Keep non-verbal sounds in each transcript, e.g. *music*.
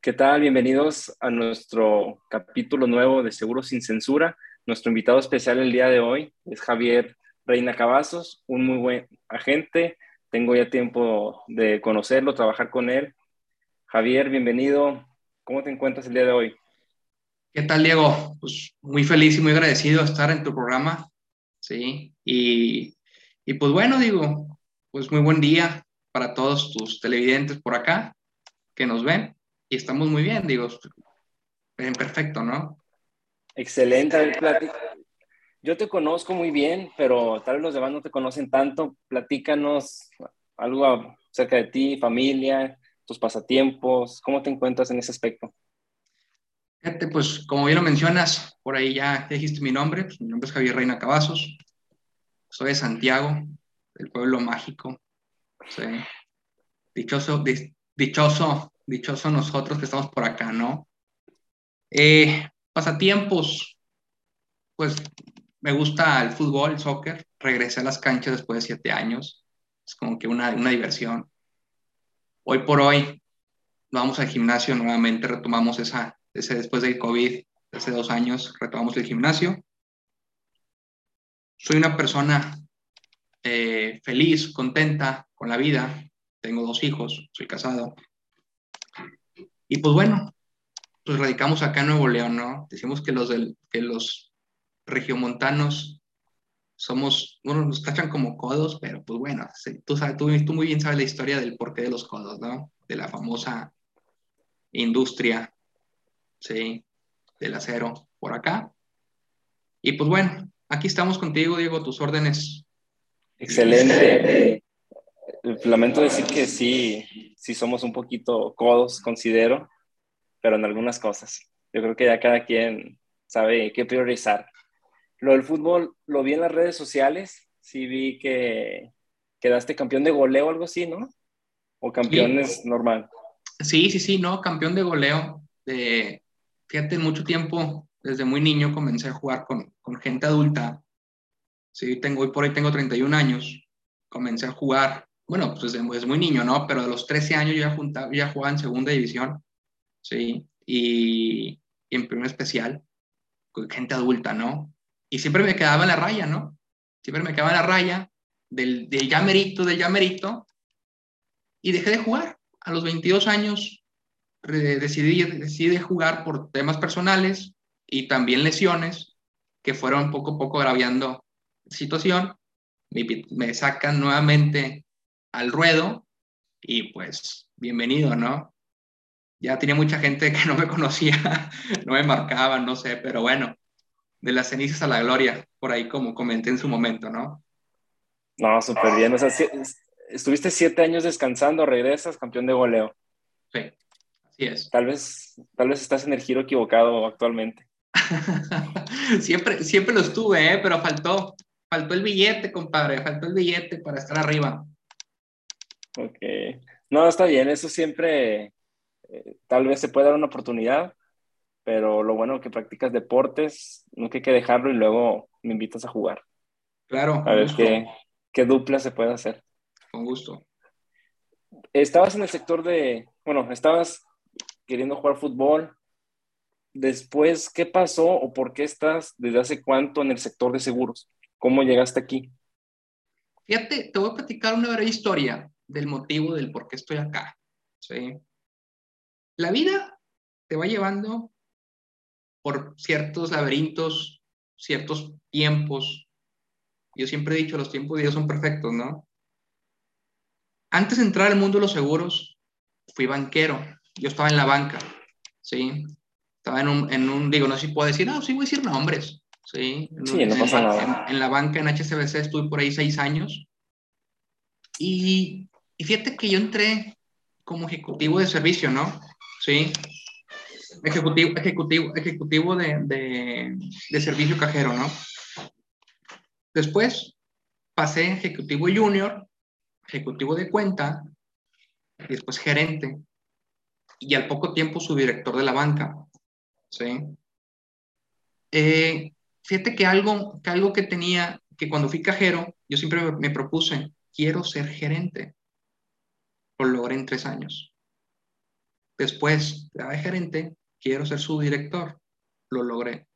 ¿Qué tal? Bienvenidos a nuestro capítulo nuevo de Seguros sin Censura. Nuestro invitado especial el día de hoy es Javier Reina Cavazos, un muy buen agente. Tengo ya tiempo de conocerlo, trabajar con él. Javier, bienvenido. ¿Cómo te encuentras el día de hoy? ¿Qué tal, Diego? Pues muy feliz y muy agradecido de estar en tu programa. Sí, y, y pues bueno, digo, pues muy buen día para todos tus televidentes por acá que nos ven y estamos muy bien, digo, perfecto, ¿no? Excelente, Yo te conozco muy bien, pero tal vez los demás no te conocen tanto. Platícanos algo acerca de ti, familia, tus pasatiempos, ¿cómo te encuentras en ese aspecto? Fíjate, pues como bien lo mencionas, por ahí ya dijiste mi nombre, pues, mi nombre es Javier Reina Cavazos, soy de Santiago, del pueblo mágico, soy dichoso, dichoso dichosos nosotros que estamos por acá, ¿no? Eh, pasatiempos, pues me gusta el fútbol, el soccer, regresé a las canchas después de siete años, es como que una, una diversión. Hoy por hoy vamos al gimnasio nuevamente, retomamos esa, ese después del COVID, hace dos años, retomamos el gimnasio. Soy una persona eh, feliz, contenta con la vida, tengo dos hijos, soy casado, y pues bueno, pues radicamos acá en Nuevo León, ¿no? Decimos que los, del, que los regiomontanos somos, bueno, nos tachan como codos, pero pues bueno, tú, sabes, tú, tú muy bien sabes la historia del porqué de los codos, ¿no? De la famosa industria, ¿sí? Del acero por acá. Y pues bueno, aquí estamos contigo, Diego, tus órdenes. Excelente. Lamento decir que sí, sí somos un poquito codos, considero, pero en algunas cosas. Yo creo que ya cada quien sabe qué priorizar. Lo del fútbol lo vi en las redes sociales, sí vi que quedaste campeón de goleo o algo así, ¿no? O campeón es normal. Sí, sí, sí, no, campeón de goleo. De, fíjate, mucho tiempo, desde muy niño comencé a jugar con, con gente adulta. Sí, tengo, hoy por hoy tengo 31 años. Comencé a jugar bueno, pues es muy niño, ¿no? Pero de los 13 años yo ya, juntaba, ya jugaba en segunda división, ¿sí? Y, en primer especial, con gente adulta, ¿no? Y siempre me quedaba en la raya, ¿no? Siempre me quedaba en la raya del, del llamerito, del llamerito, y dejé de jugar. A los 22 años decidí, decidí jugar por temas personales y también lesiones que fueron poco a poco agraviando situación. Me, me sacan nuevamente al ruedo y pues bienvenido, ¿no? Ya tenía mucha gente que no me conocía, *laughs* no me marcaban, no sé, pero bueno, de las cenizas a la gloria, por ahí como comenté en su momento, ¿no? No, súper bien. O sea, estuviste siete años descansando, regresas, campeón de goleo. Sí, así es. Tal vez, tal vez estás en el giro equivocado actualmente. *laughs* siempre, siempre lo estuve, ¿eh? pero faltó, faltó el billete, compadre, faltó el billete para estar arriba. Ok. No, está bien, eso siempre, eh, tal vez se puede dar una oportunidad, pero lo bueno que practicas deportes, no hay que dejarlo y luego me invitas a jugar. Claro. A ver qué, qué dupla se puede hacer. Con gusto. Estabas en el sector de, bueno, estabas queriendo jugar fútbol. Después, ¿qué pasó o por qué estás desde hace cuánto en el sector de seguros? ¿Cómo llegaste aquí? Fíjate, te voy a platicar una breve historia del motivo del por qué estoy acá. ¿sí? La vida te va llevando por ciertos laberintos, ciertos tiempos. Yo siempre he dicho, los tiempos de Dios son perfectos, ¿no? Antes de entrar al mundo de los seguros, fui banquero. Yo estaba en la banca, ¿sí? Estaba en un, en un digo, no sé si puedo decir, no, sí voy a decir nombres, ¿sí? sí, no pasa nada. En, en, la banca, en HCBC, estuve por ahí seis años. Y y fíjate que yo entré como ejecutivo de servicio, ¿no? Sí. Ejecutivo, ejecutivo, ejecutivo de, de, servicio cajero, ¿no? Después pasé ejecutivo junior, ejecutivo de cuenta, y después gerente. Y al poco tiempo subdirector de la banca. ¿Sí? Eh, fíjate que algo, que algo que tenía, que cuando fui cajero, yo siempre me propuse, quiero ser gerente lo logré en tres años. Después de gerente, quiero ser su director. Lo logré.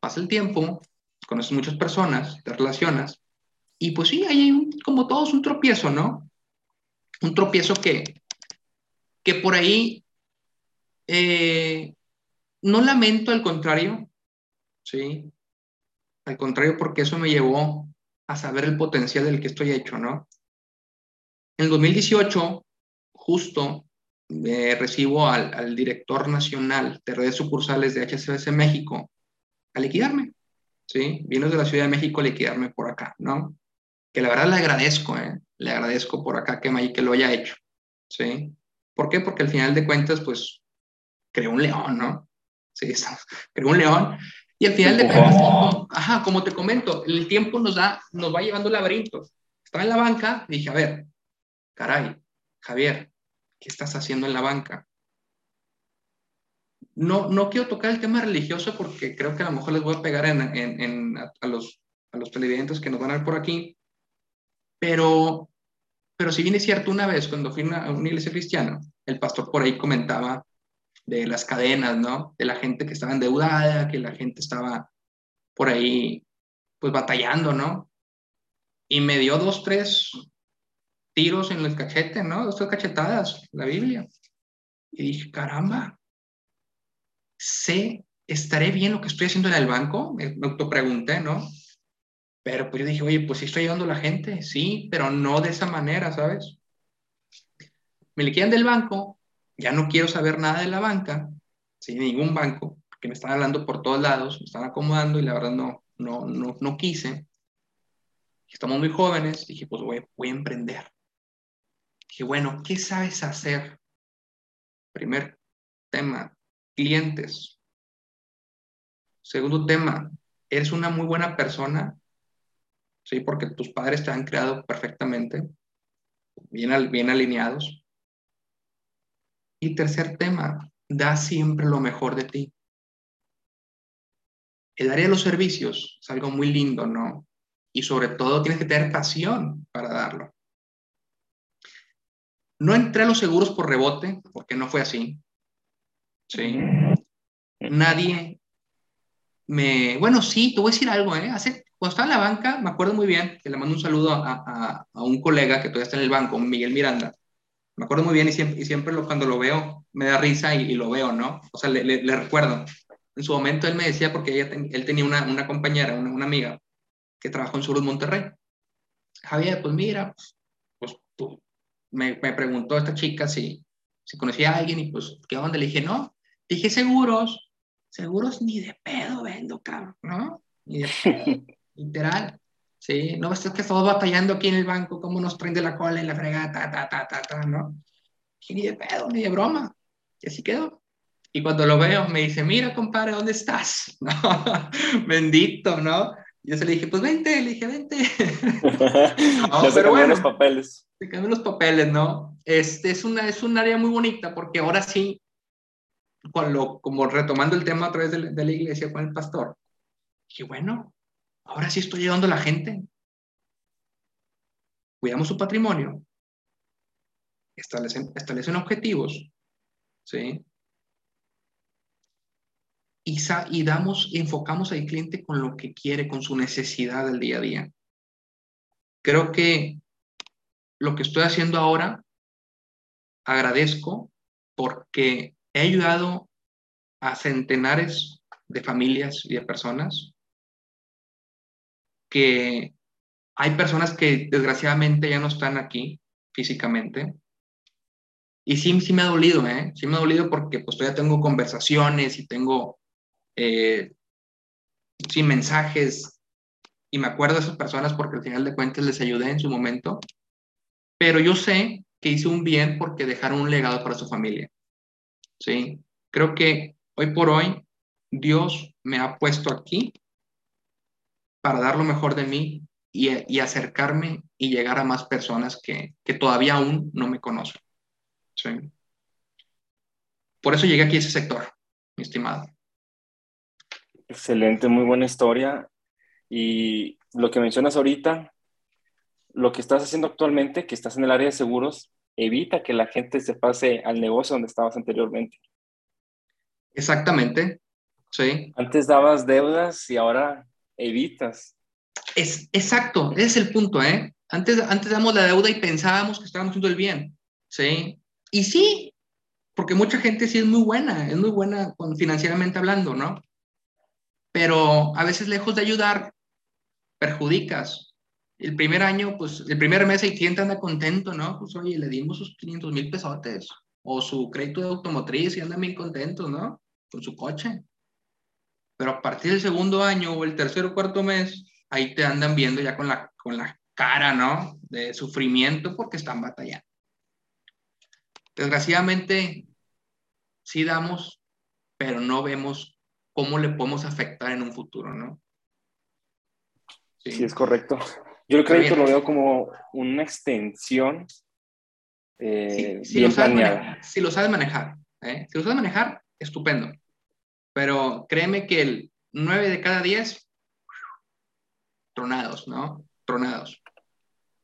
Pasa el tiempo, conoces muchas personas, te relacionas, y pues sí, hay como todos un tropiezo, ¿no? Un tropiezo que, que por ahí eh, no lamento, al contrario, ¿sí? Al contrario, porque eso me llevó a saber el potencial del que estoy hecho, ¿no? En el 2018, justo, me recibo al, al, director nacional de redes sucursales de HCBC México a liquidarme, ¿sí? Vino de la Ciudad de México a liquidarme por acá, ¿no? Que la verdad le agradezco, ¿eh? Le agradezco por acá que, que lo haya hecho, ¿sí? ¿Por qué? Porque al final de cuentas, pues, creó un león, ¿no? Sí, *laughs* creó un león. Y al final de cuentas, ajá, como te comento, el tiempo nos da, nos va llevando laberintos. Estaba en la banca, dije, a ver, caray, Javier, ¿qué estás haciendo en la banca? No, no quiero tocar el tema religioso porque creo que a lo mejor les voy a pegar en, a, los, a los televidentes que nos van a ver por aquí, pero, pero si bien es cierto, una vez cuando fui a una iglesia cristiana, el pastor por ahí comentaba de las cadenas, ¿no? De la gente que estaba endeudada, que la gente estaba por ahí, pues batallando, ¿no? Y me dio dos, tres tiros en el cachete, ¿no? Dos, cachetadas, la Biblia. Y dije, caramba, sé, ¿estaré bien lo que estoy haciendo en el banco? Me, autopregunté, ¿no? Pero pues yo dije, oye, pues sí estoy ayudando a la gente, sí, pero no de esa manera, ¿sabes? Me liquidan del banco ya no quiero saber nada de la banca, sin ningún banco, que me están hablando por todos lados, me están acomodando y la verdad no, no, no, no quise. Estamos muy jóvenes, dije, pues voy a emprender. Dije, bueno, ¿qué sabes hacer? Primer tema, clientes. Segundo tema, eres una muy buena persona, ¿sí? Porque tus padres te han creado perfectamente, bien, bien alineados. Y tercer tema, da siempre lo mejor de ti. El área de los servicios es algo muy lindo, ¿no? Y sobre todo tienes que tener pasión para darlo. No entré a los seguros por rebote, porque no fue así. Sí. Nadie me. Bueno, sí, te voy a decir algo, ¿eh? Hace, cuando estaba en la banca, me acuerdo muy bien que le mando un saludo a, a un colega que todavía está en el banco, Miguel Miranda me acuerdo muy bien y siempre, y siempre cuando lo veo me da risa y, lo veo, ¿no? O sea, le, recuerdo. En su momento él me decía, porque ella él tenía una, una compañera, una, una, amiga, que trabajó en Surus Monterrey. Javier, pues mira, me, me, preguntó esta chica si, si conocía a alguien y pues, ¿qué onda? Le dije, no. Dije, seguros, seguros ni de pedo vendo, cabrón, ¿no? Ni de pedo, *laughs* literal. ¿sí? No es que estamos batallando aquí en el banco, cómo nos prende la cola en la fregada, ta, ta, ta, ta, ta, ¿no? Y ni de pedo, ni de broma. Y así quedó. Y cuando lo veo, me dice, mira, compadre, ¿dónde estás? *laughs* ¿No? Bendito, ¿no? Y yo se le dije, pues vente, le dije, vente. *laughs* *laughs* no, se bueno, los papeles. Se cambian los papeles, ¿no? Este es, una, es un área muy bonita porque ahora sí, con lo, como retomando el tema a través de, de la iglesia con el pastor, dije, bueno, Ahora sí estoy llegando a la gente. Cuidamos su patrimonio. Establecen, establecen objetivos. ¿Sí? Y, y damos, enfocamos al cliente con lo que quiere, con su necesidad del día a día. Creo que lo que estoy haciendo ahora, agradezco porque he ayudado a centenares de familias y de personas que hay personas que desgraciadamente ya no están aquí físicamente. Y sí, sí me ha dolido, ¿eh? Sí me ha dolido porque pues todavía tengo conversaciones y tengo, eh, sí, mensajes. Y me acuerdo de esas personas porque al final de cuentas les ayudé en su momento. Pero yo sé que hice un bien porque dejaron un legado para su familia. Sí, creo que hoy por hoy Dios me ha puesto aquí para dar lo mejor de mí y, acercarme y llegar a más personas que, todavía aún no me conocen. Por eso llegué aquí a ese sector, mi estimado. Excelente, muy buena historia. Y lo que mencionas ahorita, lo que estás haciendo actualmente, que estás en el área de seguros, evita que la gente se pase al negocio donde estabas anteriormente. Exactamente, sí. Antes dabas deudas y ahora evitas. Es, exacto, ese es el punto, ¿eh? Antes, antes damos la deuda y pensábamos que estábamos haciendo el bien, ¿sí? Y sí, porque mucha gente sí es muy buena, es muy buena financieramente hablando, ¿no? Pero a veces lejos de ayudar, perjudicas. El primer año, pues el primer mes el cliente anda contento, ¿no? Pues oye, le dimos sus 500 mil pesotes o su crédito de automotriz y anda bien contento, ¿no? Con su coche. Pero a partir del segundo año o el tercer o cuarto mes, ahí te andan viendo ya con la, con la cara, ¿no? De sufrimiento porque están batallando. Desgraciadamente, sí damos, pero no vemos cómo le podemos afectar en un futuro, ¿no? Sí, es correcto. Yo el crédito lo veo como una extensión eh, si, lo sabes manejar, si lo sabes manejar, ¿eh? si lo sabes manejar, estupendo. Pero créeme que el 9 de cada 10, tronados, ¿no? Tronados.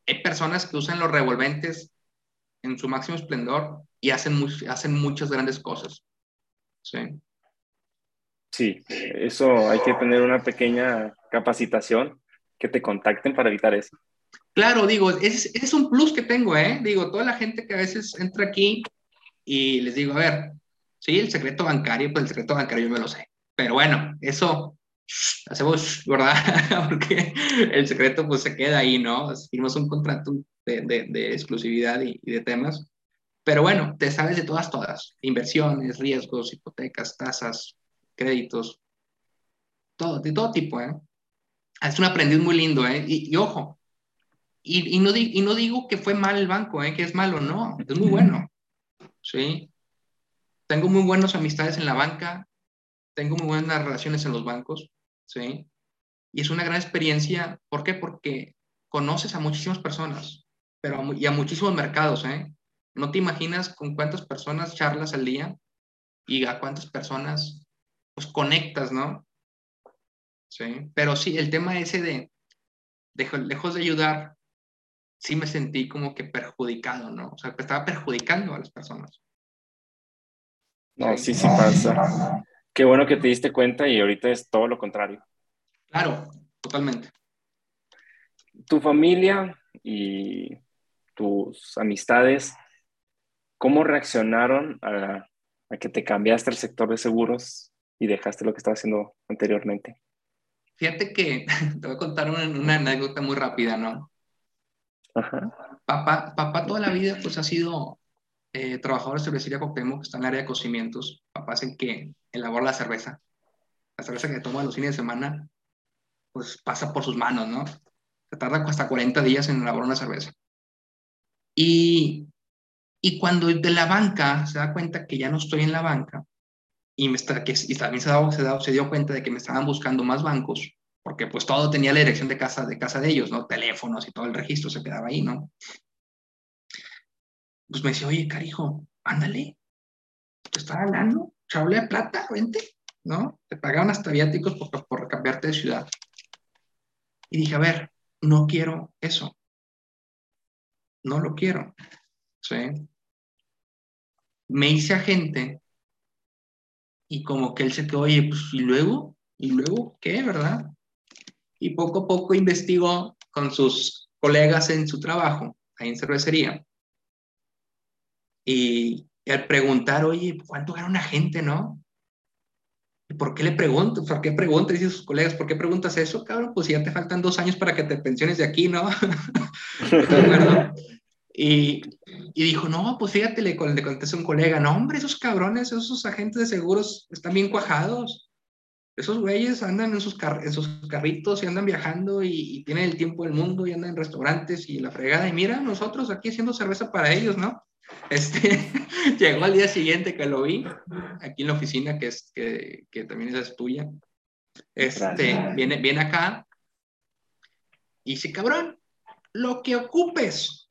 Hay personas que usan los revolventes en su máximo esplendor y hacen, hacen muchas grandes cosas. Sí. Sí, eso hay que tener una pequeña capacitación que te contacten para evitar eso. Claro, digo, es, es un plus que tengo, ¿eh? Digo, toda la gente que a veces entra aquí y les digo, a ver, sí, el secreto bancario, pues el secreto bancario yo me lo sé. Pero bueno, eso hacemos, ¿verdad? *laughs* Porque el secreto pues se queda ahí, ¿no? Firmamos un contrato de, de, exclusividad y, de temas. Pero bueno, te sabes de todas, todas. Inversiones, riesgos, hipotecas, tasas, créditos, todo, de todo tipo, ¿eh? Es un aprendiz muy lindo, ¿eh? Y, ojo, y, y, no y no digo que fue mal el banco, ¿eh? Que es malo, no, es muy bueno, ¿sí? Tengo muy buenas amistades en la banca, tengo muy buenas relaciones en los bancos, ¿sí? Y es una gran experiencia, ¿por qué? Porque conoces a muchísimas personas, pero y a muchísimos mercados, ¿eh? No te imaginas con cuántas personas charlas al día y a cuántas personas pues conectas, ¿no? Sí, pero sí, el tema ese de, de lejos de ayudar, sí me sentí como que perjudicado, ¿no? O sea, que estaba perjudicando a las personas. No, sí, sí pasa. Qué bueno que te diste cuenta y ahorita es todo lo contrario. Claro, totalmente. Tu familia y tus amistades, ¿cómo reaccionaron a, que te cambiaste al sector de seguros y dejaste lo que estabas haciendo anteriormente? Fíjate que *laughs* te voy a contar una, anécdota muy rápida, ¿no? Papá, papá toda la vida pues ha sido eh, trabajador de cervecería Coctemo, que está en el área de cocimientos. Papá es el que elabora la cerveza. La cerveza que toma los fines de semana, pues pasa por sus manos, ¿no? Se tarda hasta 40 días en elaborar una cerveza. Y, y cuando de la banca se da cuenta que ya no estoy en la banca, y, me está, que, también se dio cuenta de que me estaban buscando más bancos, porque pues todo tenía la dirección de casa de, casa de ellos, ¿no? Teléfonos y todo el registro se quedaba ahí, ¿no? Pues me decía, oye, carijo, ándale, te está hablando, chable de plata, vente, ¿no? Te pagaban hasta viáticos por, por cambiarte de ciudad. Y dije, a ver, no quiero eso. No lo quiero. ¿Sí? Me hice agente y como que él se quedó, oye, pues, ¿y luego? ¿Y luego qué, verdad? Y poco a poco investigó con sus colegas en su trabajo, ahí en cervecería. Y, al preguntar, oye, ¿cuánto gana una gente, no? ¿Y por qué le pregunto? ¿Por qué preguntas? Dice sus colegas, ¿por qué preguntas eso, cabrón? Pues ya te faltan dos años para que te pensiones de aquí, ¿no? *laughs* Y, y, dijo, no, pues fíjate, le, le contesté a un colega, no, hombre, esos cabrones, esos agentes de seguros están bien cuajados. Esos güeyes andan en sus, en sus carritos y andan viajando y, tienen el tiempo del mundo y andan en restaurantes y la fregada. Y mira, nosotros aquí haciendo cerveza para ellos, ¿no? *laughs* Este, *laughs* llegó al día siguiente que lo vi, aquí en la oficina, que, es, que, que también es tuya. Este, viene, viene acá y dice, cabrón, lo que ocupes,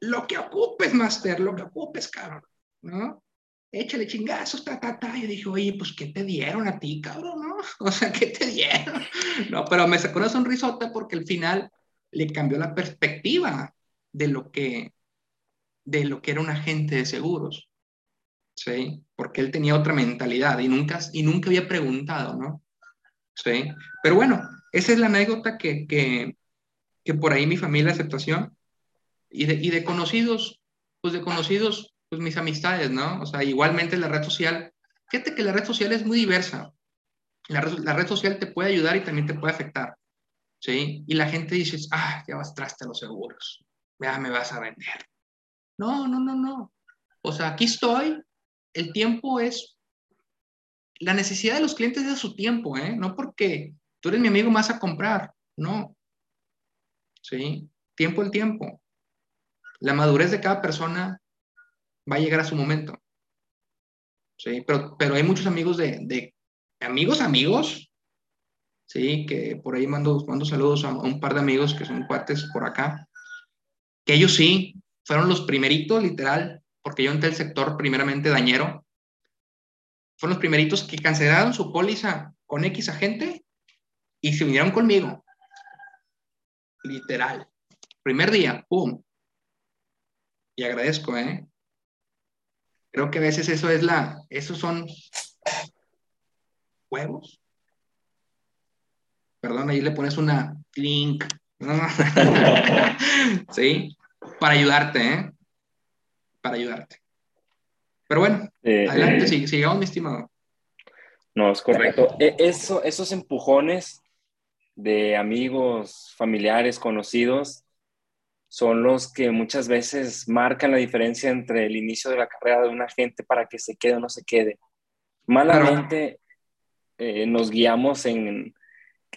lo que ocupes, Master, lo que ocupes, cabrón, ¿no? Échale chingazos, ta, ta, ta. Y dije, oye, pues, ¿qué te dieron a ti, cabrón, no? *laughs* O sea, ¿qué te dieron? No, pero me sacó una sonrisota porque al final le cambió la perspectiva de lo que, de lo que era un agente de seguros, ¿sí? Porque él tenía otra mentalidad y nunca, y nunca había preguntado, ¿no? ¿Sí? Pero bueno, esa es la anécdota que, que, que por ahí mi familia aceptación y de, y de conocidos, pues de conocidos, pues mis amistades, ¿no? O sea, igualmente la red social, fíjate que la red social es muy diversa. La red, la red social te puede ayudar y también te puede afectar, ¿sí? Y la gente dice, ah, ya vas traste a los seguros, ya me vas a vender. No, no, no, no. O sea, aquí estoy, el tiempo es, la necesidad de los clientes es su tiempo, ¿eh? No porque tú eres mi amigo más a comprar, no. ¿Sí? Tiempo el tiempo. La madurez de cada persona va a llegar a su momento. Sí, pero, pero hay muchos amigos de, de amigos, amigos, sí, que por ahí mando, mando saludos a, un par de amigos que son cuates por acá, que ellos sí fueron los primeritos, literal, porque yo entré el sector primeramente dañero, fueron los primeritos que cancelaron su póliza con X agente y se vinieron conmigo. Literal. Primer día, ¡pum! Y agradezco, ¿eh? Creo que a veces eso es la, esos son huevos. Perdón, ahí le pones una link. *laughs* sí, para ayudarte, ¿eh? Para ayudarte. Pero bueno, eh, adelante, eh, sigamos, mi estimado. No, es correcto. E, eso, esos empujones de amigos, familiares, conocidos, son los que muchas veces marcan la diferencia entre el inicio de la carrera de una gente para que se quede o no se quede. Malamente eh, nos guiamos en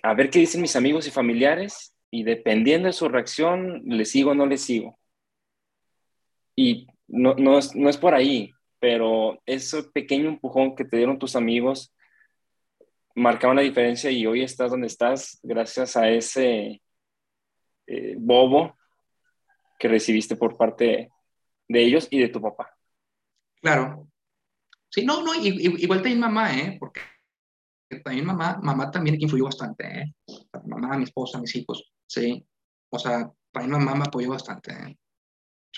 a ver qué dicen mis amigos y familiares y dependiendo de su reacción, le sigo o no le sigo. Y no, no, es, no es por ahí, pero ese pequeño empujón que te dieron tus amigos marcaba la diferencia y hoy estás donde estás gracias a ese eh, bobo que recibiste por parte de ellos y de tu papá. Claro. Sí, no, no, igual también mamá, ¿eh? Porque también mamá, mamá también influyó bastante, ¿eh? Mamá, mi esposa, mis hijos, sí. O sea, también mamá me apoyó bastante, ¿eh?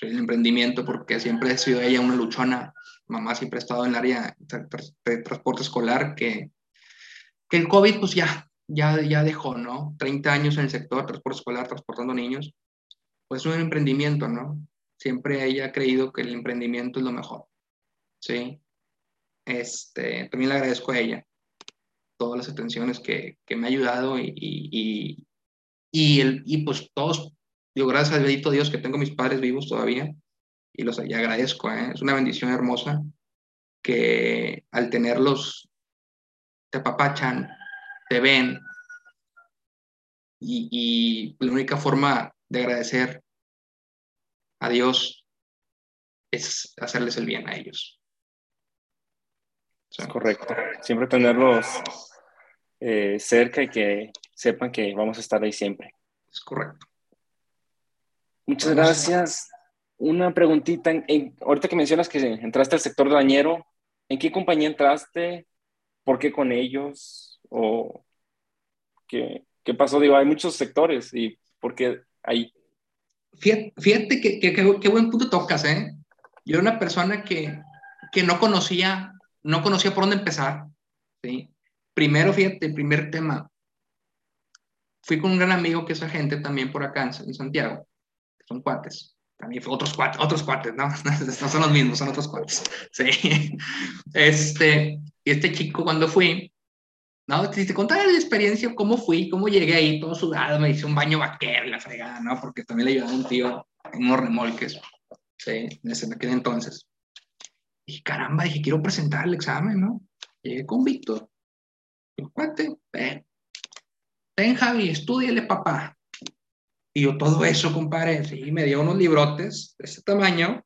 El emprendimiento, porque siempre ha sido ella una luchona. Mamá siempre ha estado en el área de, transporte escolar, que, que el COVID, pues ya, ya, ya dejó, ¿no? 30 años en el sector, transporte escolar, transportando niños pues un emprendimiento, ¿no? Siempre ella ha creído que el emprendimiento es lo mejor, ¿sí? Este, también le agradezco a ella todas las atenciones que, que me ha ayudado y, y, y, el, y pues todos, digo, gracias al bendito Dios que tengo mis padres vivos todavía y los y agradezco, ¿eh? es una bendición hermosa que al tenerlos te apapachan, te ven y, y la única forma de agradecer a Dios es hacerles el bien a ellos. Es correcto. Siempre tenerlos eh, cerca y que sepan que vamos a estar ahí siempre. Es correcto. Muchas gracias. Una preguntita. ahorita que mencionas que entraste al sector dañero, ¿en qué compañía entraste? ¿Por qué con ellos? ¿O qué, qué pasó? Digo, hay muchos sectores y ¿por qué ahí? Fíjate, que, qué buen punto tocas, ¿eh? Yo era una persona que, que no conocía, no conocía por dónde empezar, ¿sí? Primero, fíjate, primer tema. Fui con un gran amigo que es agente también por acá en Santiago, son cuates. También fue otros cuates, otros cuates, ¿no? *laughs* No son los mismos, son otros cuates. *laughs* Sí. Este, y este chico cuando fui, ¿no? Si te contara la experiencia, cómo fui, cómo llegué ahí, todo sudado, me hice un baño vaquero, la fregada, ¿no? Porque también le ayudaba un tío en unos remolques, ¿sí? Ese, aquel entonces. Y caramba, dije, quiero presentar el examen, ¿no? Llegué con Víctor. Cuate, ven, ven Javi, estudiale, papá. Y yo todo eso, compadre, sí, me dio unos librotes de ese tamaño,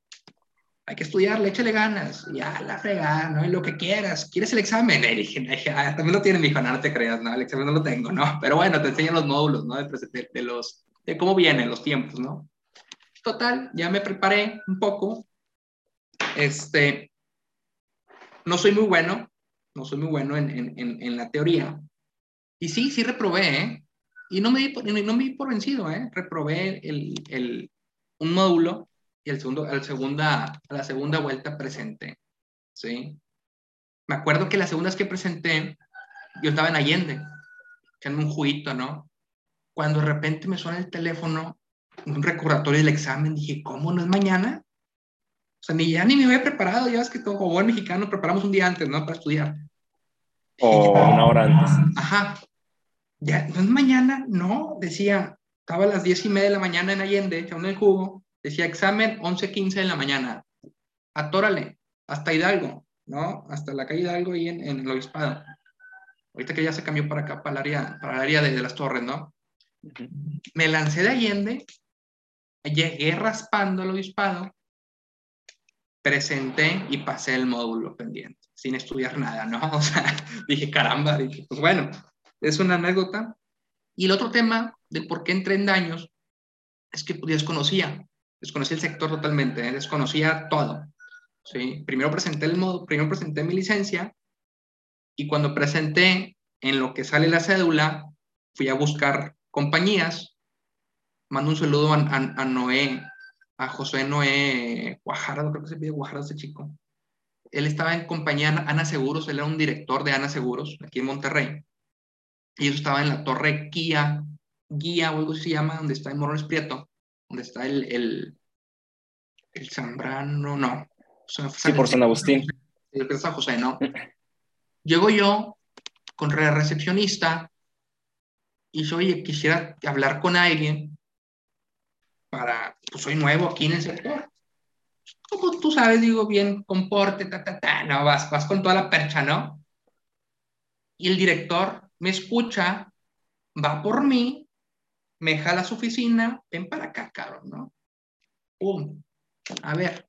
hay que estudiarle, échale ganas, ya la fregada, ¿no? Y lo que quieras, ¿quieres el examen? Y dije, ah, también lo tiene mi hijo, no, te creas, no, el examen no lo tengo, ¿no? Pero bueno, te enseñan los módulos, ¿no? De, de, los, de cómo vienen los tiempos, ¿no? Total, ya me preparé un poco, este, no soy muy bueno, no soy muy bueno en, en, en, la teoría, y sí, sí reprobé, ¿eh? Y no me di por, no me di por vencido, ¿eh? Reprobé el, el, un módulo y el segundo, al segunda, a la segunda vuelta presenté, ¿sí? Me acuerdo que las segundas que presenté, yo estaba en Allende, echando un juguito, ¿no? Cuando de repente me suena el teléfono, un recordatorio del examen, dije, ¿cómo no es mañana? O sea, ni ya ni me había preparado, ya es que como buen mexicano preparamos un día antes, ¿no? Para estudiar. O una hora antes. Ajá. Ya, no es mañana, no, decía, estaba a las diez y media de la mañana en Allende, echando el jugo, decía examen 11.15 de la mañana. Atórale, hasta Hidalgo, ¿no? Hasta la calle Hidalgo y en, en el Obispado. Ahorita que ya se cambió para acá, para el área, para el área de, de las torres, ¿no? Me lancé de Allende, llegué raspando el Obispado, presenté y pasé el módulo pendiente, sin estudiar nada, ¿no? *laughs* O sea, dije, caramba, dije, pues bueno, es una anécdota. Y el otro tema del por qué entré en daños es que desconocía, desconocía el sector totalmente, ¿eh? desconocía todo. ¿sí? Primero, presenté el modo, primero presenté mi licencia y cuando presenté en lo que sale la cédula, fui a buscar compañías. Mando un saludo a, a, a Noé, a José Noé Guajardo, creo que se pide Guajardo ese chico. Él estaba en compañía Ana Seguros, él era un director de Ana Seguros, aquí en Monterrey. Y eso estaba en la torre Guía, Guía o algo así se llama, donde está en Morones Prieto, donde está el, el, el Zambrano, no. Sí, por San Agustín. El San José, ¿no? Llego yo con la recepcionista y yo, oye, quisiera hablar con alguien para, pues soy nuevo aquí en el sector. Como tú sabes, digo, bien, comporte, ta, ta, ta, no, vas, vas con toda la percha, ¿no? Y el director me escucha, va por mí, me jala su oficina, ven para acá, cabrón, ¿no? Pum, a ver,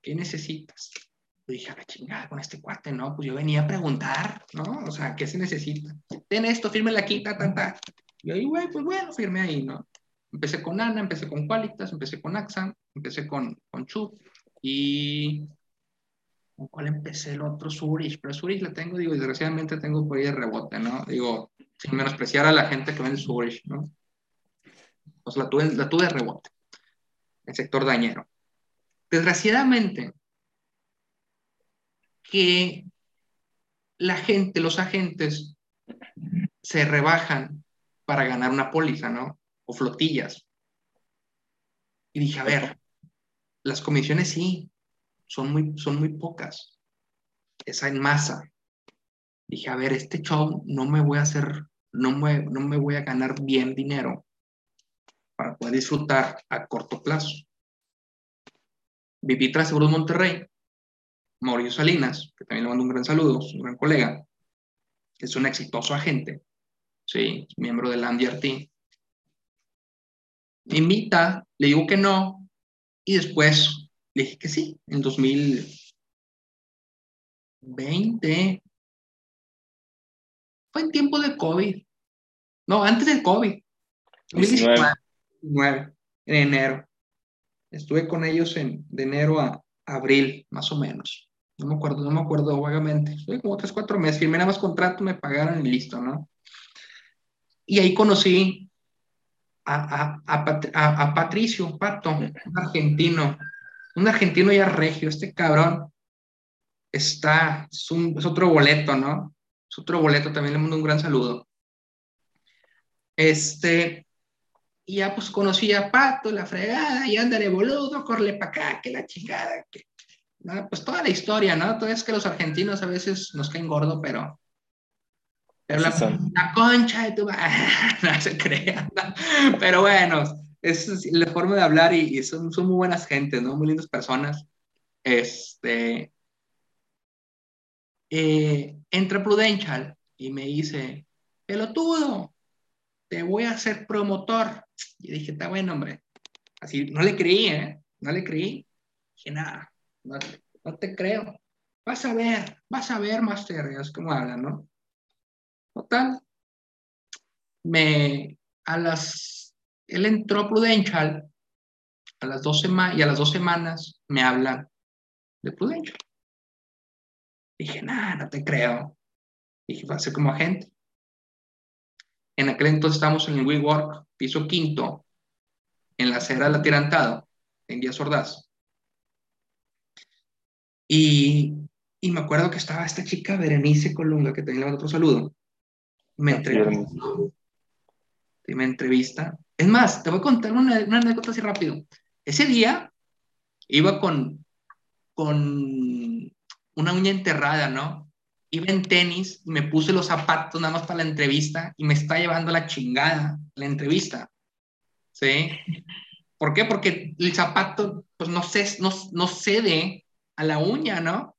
¿qué necesitas? Yo dije, a la chingada con este cuate, ¿no? Pues yo venía a preguntar, ¿no? O sea, ¿qué se necesita? Ten esto, fírmela aquí, ta, ta, ta. Y yo, güey, pues bueno, firme ahí, ¿no? Empecé con Ana, empecé con Qualitas, empecé con AXA, empecé con, con Chup y... ¿Con cuál empecé? El otro, Zurich. Pero Zurich la tengo, digo, desgraciadamente tengo por ahí de rebote, ¿no? Digo, sin menospreciar a la gente que vende Zurich, ¿no? La tuve, la tuve de rebote. El sector dañero. Desgraciadamente, que la gente, los agentes, se rebajan para ganar una póliza, ¿no? O flotillas. Y dije, a ver, las comisiones sí, son muy, son muy pocas. Esa en masa. Dije, a ver, este show no me voy a hacer, no me, no me voy a ganar bien dinero para poder disfrutar a corto plazo. Viví tras Seguros Monterrey, Mauricio Salinas, que también le mando un gran saludo, un gran colega, es un exitoso agente, sí, miembro del AMDRT. Me invita, le digo que no, y después le dije que sí, en 2020. Fue en tiempo de COVID. No, antes del COVID. 2019, en enero. Estuve con ellos en, de enero a abril, más o menos. No me acuerdo, no me acuerdo vagamente. Estuve como tres, cuatro meses. Firmé nada más contrato, me pagaron y listo, ¿no? Y ahí conocí a, a, a, a Patricio Pato, un argentino. Un argentino ya regio. Este cabrón está, es, un, es otro boleto, ¿no? Es otro boleto. También le mando un gran saludo. Este, y ya pues conocí a Pato, la fregada, y ándale boludo, corre para acá, que la chingada, que... ¿no? Pues toda la historia, ¿no? Todo es que los argentinos a veces nos caen gordo, pero... Pero la, la, concha de tu... *laughs* no se crea. ¿no? Pero bueno, es la forma de hablar y, y, son, son muy buenas gentes, ¿no? Muy lindas personas. Este... Eh, entra Prudential y me dice, pelotudo, te voy a hacer promotor. Y dije, está bueno, hombre. Así, no le creí, ¿eh? No le creí. Dije, nada, no, no, te creo. Vas a ver, vas a ver, Master. Es como hablan, ¿no? Total. Me, a las, él entró Prudential a las dos semanas, y a las dos semanas me hablan de Prudential. Dije, nada, no te creo. Dije, va a ser como agente. En aquel entonces estábamos en el WeWork, piso quinto, en la acera del atirantado. en Díaz Ordaz. Y, y, me acuerdo que estaba esta chica, Berenice Colunga, que tenía otro saludo. Me entrevista. me entrevista. Es más, te voy a contar una, una anécdota así rápido. Ese día iba con, con una uña enterrada, ¿no? Iba en tenis y me puse los zapatos nada más para la entrevista y me está llevando la chingada la entrevista. ¿Sí? ¿Por qué? Porque el zapato, pues no, sé, no, no cede a la uña, ¿no?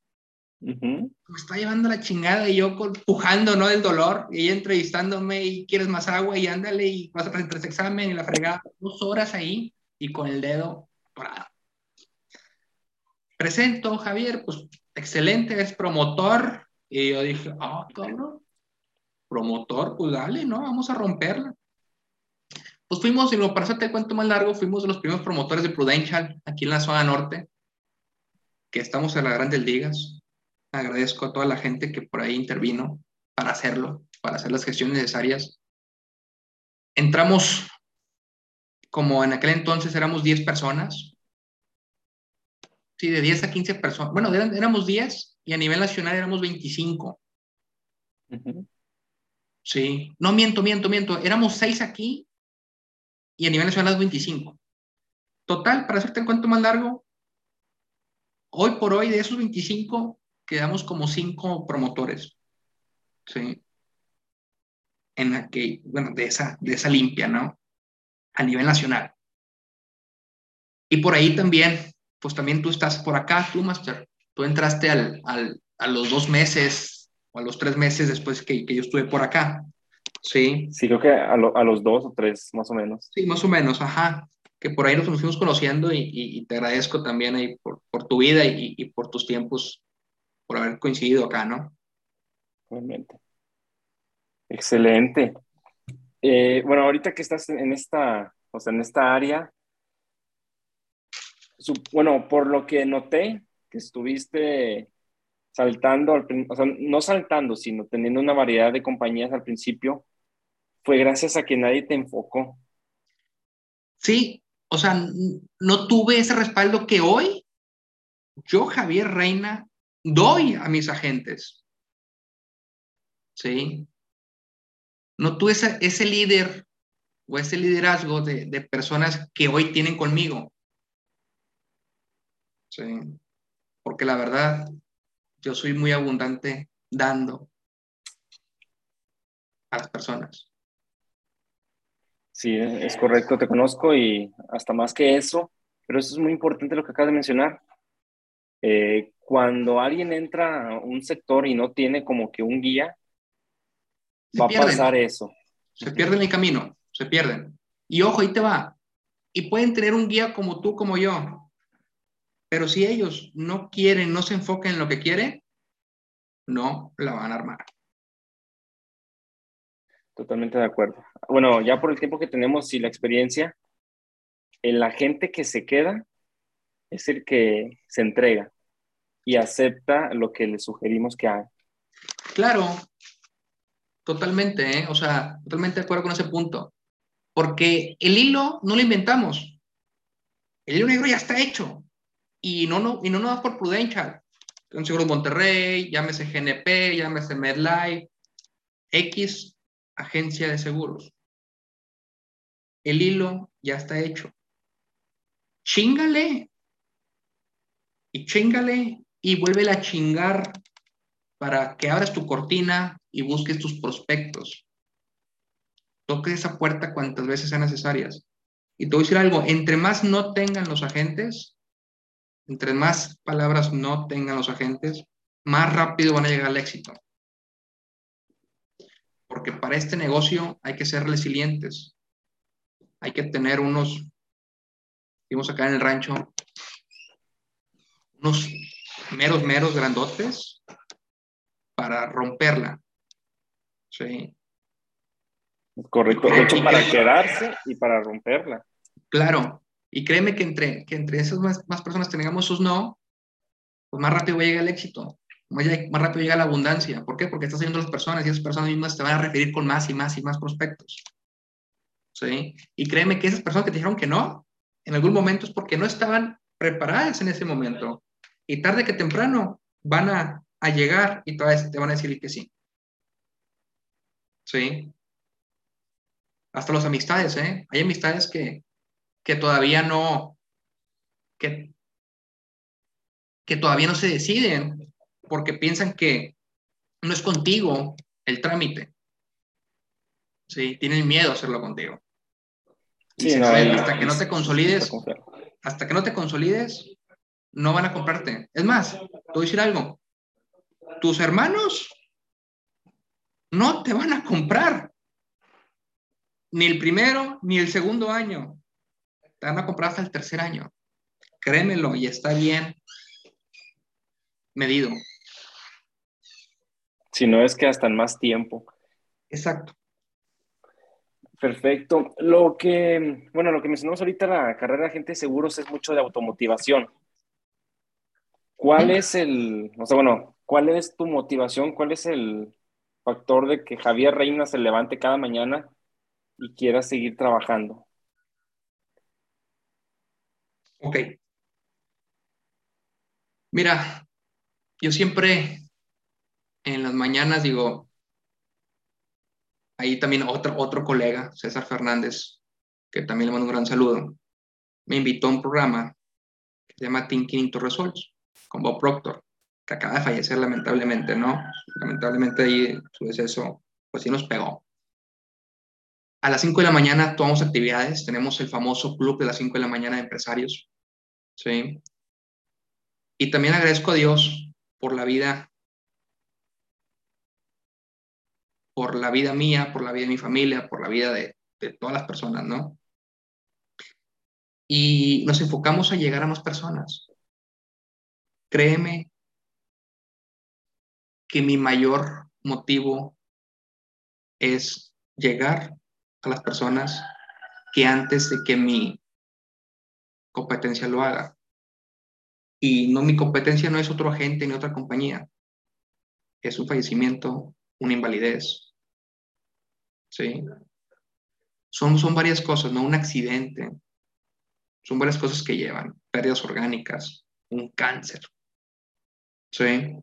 Me está llevando la chingada y yo pujando, ¿no? Del dolor, y ella entrevistándome y quieres más agua y ándale y vas a presentar ese examen y la fregada, dos horas ahí y con el dedo parado. Presento, Javier, pues excelente, es promotor. Y yo dije, ah, cabrón, promotor, pues dale, ¿no? Vamos a romperla. Pues fuimos, y lo, para hacerte el cuento más largo, fuimos de los primeros promotores de Prudential aquí en la zona norte, que estamos en las grandes ligas. Agradezco a toda la gente que por ahí intervino para hacerlo, para hacer las gestiones necesarias. Entramos, como en aquel entonces éramos 10 personas, sí, de 10 a 15 personas, bueno, éramos 10 y a nivel nacional éramos 25. Sí, no miento, miento, miento, éramos 6 aquí y a nivel nacional 25. Total, para hacerte el cuento más largo, hoy por hoy de esos 25 quedamos como 5 promotores. ¿sí? En aquel, bueno, de esa, de esa limpia, ¿no? A nivel nacional. Y por ahí también, pues también tú estás por acá, tú, Master. Tú entraste al, al, a los dos meses o a los tres meses después que, que yo estuve por acá. Sí. Sí, creo que a, los dos o tres, más o menos. Sí, más o menos, ajá. Que por ahí nos fuimos conociendo y, te agradezco también ahí por, por tu vida y, por tus tiempos, por haber coincidido acá, ¿no? Realmente. Excelente. Eh, bueno, ahorita que estás en esta, o sea, en esta área, bueno, por lo que noté, que estuviste saltando, o sea, no saltando, sino teniendo una variedad de compañías al principio, fue gracias a que nadie te enfocó. Sí, o sea, no tuve ese respaldo que hoy yo, Javier Reina, doy a mis agentes. Sí. No tuve ese, líder o ese liderazgo de, de, personas que hoy tienen conmigo. Sí. Porque la verdad, yo soy muy abundante dando a las personas. Sí, es correcto, te conozco y hasta más que eso, pero eso es muy importante lo que acabas de mencionar. Eh, cuando alguien entra a un sector y no tiene como que un guía, va a pasar eso. Se pierden el camino, se pierden. Y ojo, ahí te va. Y pueden tener un guía como tú, como yo. Pero si ellos no quieren, no se enfocan en lo que quieren, no la van a armar. Totalmente de acuerdo. Bueno, ya por el tiempo que tenemos y la experiencia, el agente que se queda es el que se entrega y acepta lo que le sugerimos que haga. Claro, totalmente, ¿eh? o sea, totalmente de acuerdo con ese punto. Porque el hilo no lo inventamos. El hilo negro ya está hecho. Y no, no, y no nos da por Prudential. Un seguro Monterrey, llámese GNP, llámese MedLife, X agencia de seguros. El hilo ya está hecho. Chingale y chingale y vuelve a chingar para que abras tu cortina y busques tus prospectos. Toque esa puerta cuantas veces sean necesarias. Y te voy a decir algo, entre más no tengan los agentes, entre más palabras no tengan los agentes, más rápido van a llegar al éxito porque para este negocio hay que ser resilientes. Hay que tener unos, vimos acá en el rancho, unos meros, meros grandotes para romperla. Sí. Correcto, hecho para quedarse y para romperla. Claro, y créeme que entre, que entre esas más, más personas tengamos sus no, pues más rápido va a llegar el éxito más, rápido llega la abundancia. ¿Por qué? Porque estás siguiendo las personas y esas personas mismas te van a referir con más y más y más prospectos. ¿Sí? Y créeme que esas personas que te dijeron que no, en algún momento es porque no estaban preparadas en ese momento. Y tarde que temprano van a, a llegar y todavía te van a decir que sí. Sí. Hasta las amistades, ¿eh? Hay amistades que, que todavía no, que, que todavía no se deciden porque piensan que no es contigo el trámite. Sí, tienen miedo a hacerlo contigo. hasta que no te consolides, hasta que no te consolides, no van a comprarte. Es más, te voy a decir algo. Tus hermanos no te van a comprar. Ni el primero, ni el segundo año. Te van a comprar hasta el tercer año. Créemelo y está bien medido. Si no es que hasta en más tiempo. Exacto. Perfecto. Lo que, bueno, lo que mencionamos ahorita, la carrera de agentes seguros es mucho de automotivación. ¿Cuál es el, o sea, bueno, cuál es tu motivación? ¿Cuál es el factor de que Javier Reina se levante cada mañana y quiera seguir trabajando? Ok. Mira, yo siempre en las mañanas digo, ahí también otro, otro colega, César Fernández, que también le mando un gran saludo, me invitó a un programa que se llama Thinking into Results, con Bob Proctor, que acaba de fallecer lamentablemente, ¿no? Lamentablemente ahí su deceso, pues sí nos pegó. A las 5 de la mañana tomamos actividades, tenemos el famoso club de las 5 de la mañana de empresarios, ¿sí? Y también agradezco a Dios por la vida, por la vida mía, por la vida de mi familia, por la vida de, todas las personas, ¿no? Y nos enfocamos a llegar a más personas. Créeme que mi mayor motivo es llegar a las personas que antes de que mi competencia lo haga. Y no, mi competencia no es otro agente ni otra compañía. Es un fallecimiento, una invalidez. ¿Sí? Son, son varias cosas, ¿no? Un accidente. Son varias cosas que llevan. Pérdidas orgánicas, un cáncer. ¿Sí?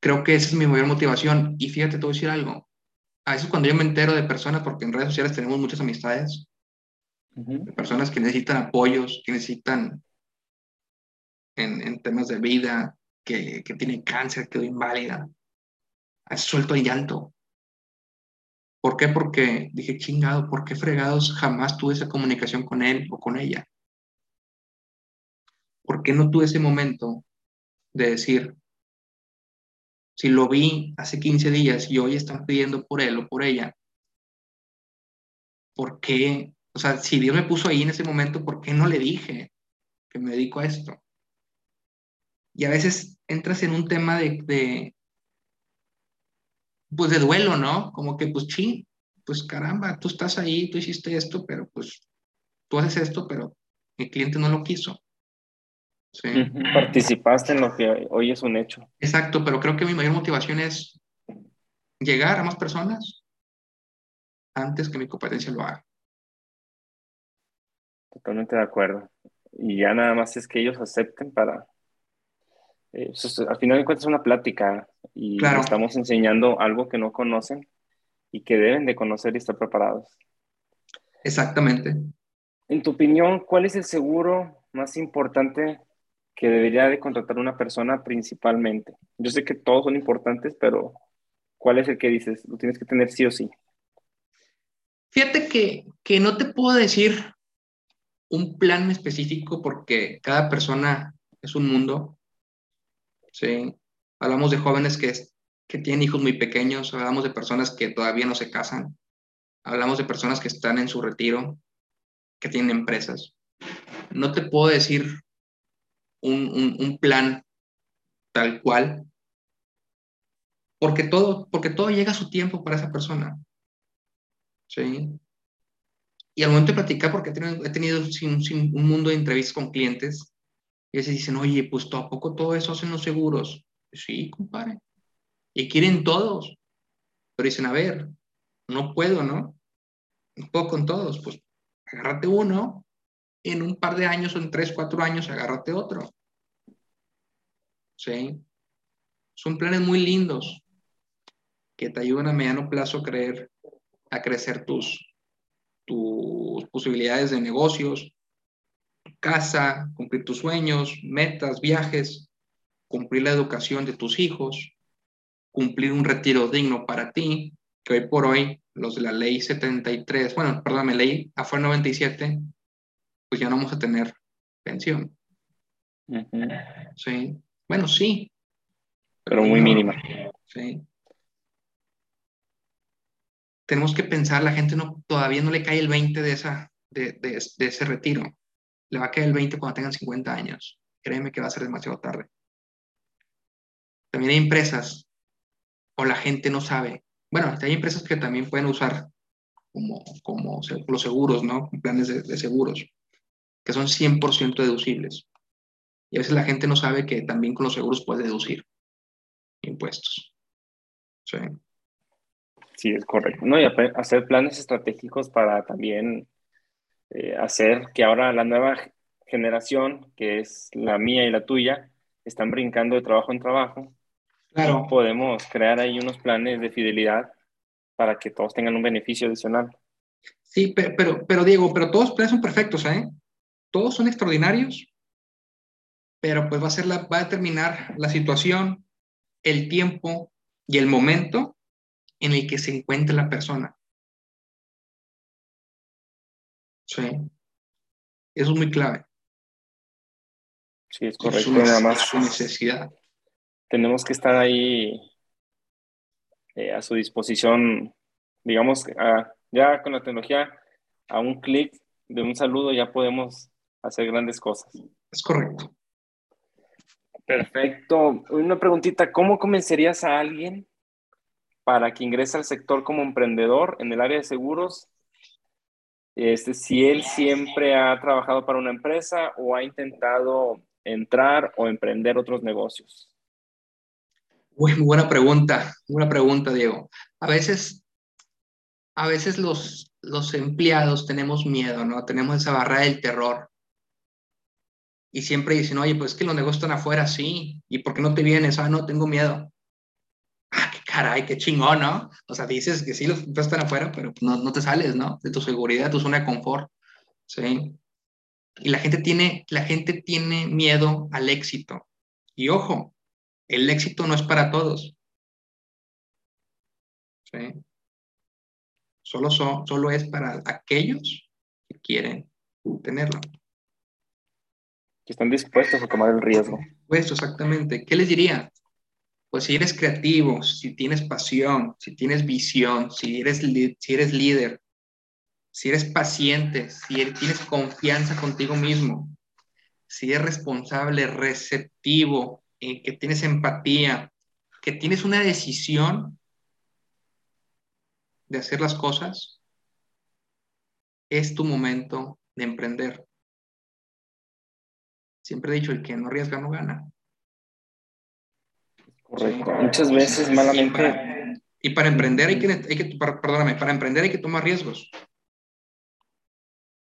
Creo que esa es mi mayor motivación. Y fíjate, te voy a decir algo. A veces cuando yo me entero de personas, porque en redes sociales tenemos muchas amistades, personas que necesitan apoyos, que necesitan en, temas de vida, que, que tiene cáncer, quedó inválida. Suelto el llanto. ¿Por qué? Porque dije, chingado, ¿por qué fregados jamás tuve esa comunicación con él o con ella? ¿Por qué no tuve ese momento de decir, si lo vi hace 15 días y hoy están pidiendo por él o por ella, ¿por qué? O sea, si Dios me puso ahí en ese momento, ¿por qué no le dije que me dedico a esto? y a veces entras en un tema de, pues de duelo, ¿no? Como que, pues, sí, pues caramba, tú estás ahí, tú hiciste esto, pero pues tú haces esto, pero el cliente no lo quiso. Sí. Participaste en lo que hoy es un hecho. Exacto, pero creo que mi mayor motivación es llegar a más personas antes que mi competencia lo haga. Totalmente de acuerdo. Y ya nada más es que ellos acepten para, eh, al final de cuentas es una plática y estamos enseñando algo que no conocen y que deben de conocer y estar preparados. Exactamente. En tu opinión, ¿cuál es el seguro más importante que debería de contratar una persona principalmente? Yo sé que todos son importantes, pero ¿cuál es el que dices? Lo tienes que tener sí o sí. Fíjate que, que no te puedo decir un plan específico porque cada persona es un mundo ¿sí? Hablamos de jóvenes que, que tienen hijos muy pequeños, hablamos de personas que todavía no se casan, hablamos de personas que están en su retiro, que tienen empresas. No te puedo decir un, un, plan tal cual, porque todo, porque todo llega a su tiempo para esa persona. ¿Sí? Y al momento de platicar, porque he tenido, he tenido un mundo de entrevistas con clientes, y ellos dicen, oye, pues ¿a poco todo eso hacen los seguros? Sí, compadre. Y quieren todos. Pero dicen, a ver, no puedo, ¿no? No puedo con todos. Pues agárrate uno, en un par de años o en tres, cuatro años, agárrate otro. ¿Sí? Son planes muy lindos que te ayudan a mediano plazo a, creer, a crecer tus, tus posibilidades de negocios, casa, cumplir tus sueños, metas, viajes, cumplir la educación de tus hijos, cumplir un retiro digno para ti, que hoy por hoy los de la ley 73, bueno, perdón, la ley AFOR 97, pues ya no vamos a tener pensión. Sí. Bueno, sí. Pero, muy mínima. Sí. Tenemos que pensar, la gente no, todavía no le cae el 20 de, esa, de, de, de ese retiro. Le va a caer el 20 cuando tengan 50 años. Créeme que va a ser demasiado tarde. También hay empresas o la gente no sabe. Bueno, hay empresas que también pueden usar como, como los seguros, ¿no? Planes de, seguros, que son 100% deducibles. Y a veces la gente no sabe que también con los seguros puede deducir impuestos. Sí. Sí, es correcto. No, y hacer planes estratégicos para también eh, hacer que ahora la nueva generación, que es la mía y la tuya, están brincando de trabajo en trabajo Claro. Podemos crear ahí unos planes de fidelidad para que todos tengan un beneficio adicional. Sí, pero, pero, Diego, pero todos planes son perfectos, ¿eh? Todos son extraordinarios, pero pues va a, ser la, va a determinar la situación, el tiempo y el momento en el que se encuentre la persona. Sí. Eso es muy clave. Sí, es correcto. nada más. su necesidad tenemos que estar ahí eh, a su disposición, digamos, ya con la tecnología, a un clic de un saludo ya podemos hacer grandes cosas. Es correcto. Perfecto. Una preguntita, ¿cómo convencerías a alguien para que ingrese al sector como emprendedor en el área de seguros? Este, si él siempre ha trabajado para una empresa o ha intentado entrar o emprender otros negocios. Muy buena pregunta, buena pregunta, Diego. A veces, a veces los, los empleados tenemos miedo, ¿no? Tenemos esa barra del terror. Y siempre dicen, oye, pues que los negocios están afuera, sí. ¿Y por qué no te vienes? Ah, no, tengo miedo. Ah, qué caray, qué chingón, ¿no? O sea, dices que sí, los están afuera, pero no, no te sales, ¿no? De tu seguridad, tu zona de confort. Sí. Y la gente tiene, la gente tiene miedo al éxito. Y ojo, el éxito no es para todos. ¿sí? Solo es para aquellos que quieren tenerlo. Que están dispuestos a tomar el riesgo. Pues exactamente. ¿Qué les diría? Pues si eres creativo, si tienes pasión, si tienes visión, si eres, si eres líder, si eres paciente, si tienes confianza contigo mismo, si eres responsable, receptivo, eh, que tienes empatía, que tienes una decisión de hacer las cosas, es tu momento de emprender. Siempre he dicho, el que no arriesga no gana. Correcto. Muchas veces malamente. Y para, emprender hay que, hay que, perdóname, para emprender hay que tomar riesgos.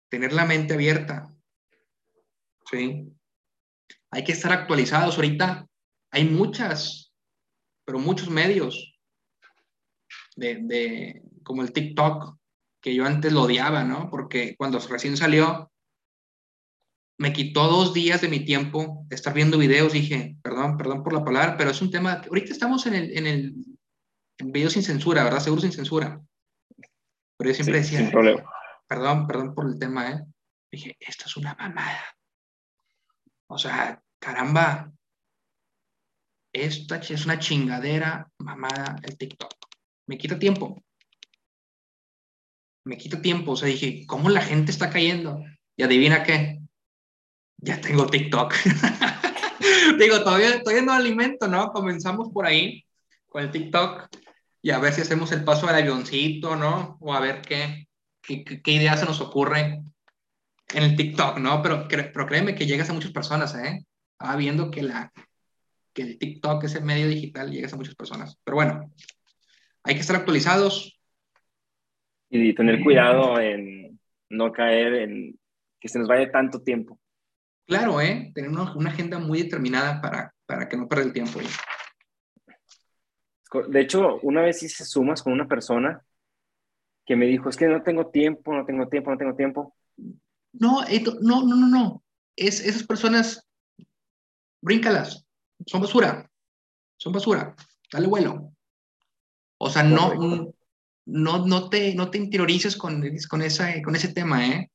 Tener la mente abierta. ¿Sí? hay que estar actualizados. Ahorita hay muchas, pero muchos medios de, como el TikTok, que yo antes lo odiaba, ¿no? Porque cuando recién salió, me quitó dos días de mi tiempo de estar viendo videos. Dije, perdón, perdón por la palabra, pero es un tema. Ahorita estamos en el, en el video sin censura, ¿verdad? Seguro sin censura. Pero yo siempre decía, perdón, perdón por el tema, ¿eh? Dije, esto es una mamada. O sea, caramba, esta es una chingadera mamada el TikTok. Me quita tiempo. Me quita tiempo. O sea, dije, ¿cómo la gente está cayendo? Y adivina qué. Ya tengo TikTok. *laughs* Digo, todavía, todavía no alimento, ¿no? Comenzamos por ahí con el TikTok y a ver si hacemos el paso al avioncito, ¿no? O a ver qué, qué, qué idea se nos ocurre en el TikTok, ¿no? Pero, pero créeme que llegas a muchas personas, ¿eh? estaba viendo que, la, que el TikTok, ese medio digital, llega a muchas personas. Pero bueno, hay que estar actualizados. Y tener cuidado en, no caer en que se nos vaya tanto tiempo. Claro, ¿eh? Tener una, una agenda muy determinada para, para que no pierda el tiempo. De hecho, una vez hice sumas con una persona que me dijo, es que no tengo tiempo, no tengo tiempo, no tengo tiempo. No, no, no, no, no. Es, esas personas, bríncalas, son basura, son basura, dale vuelo. O sea, no, no, no, te, no te interiorices con, con, esa, con ese tema, ¿eh?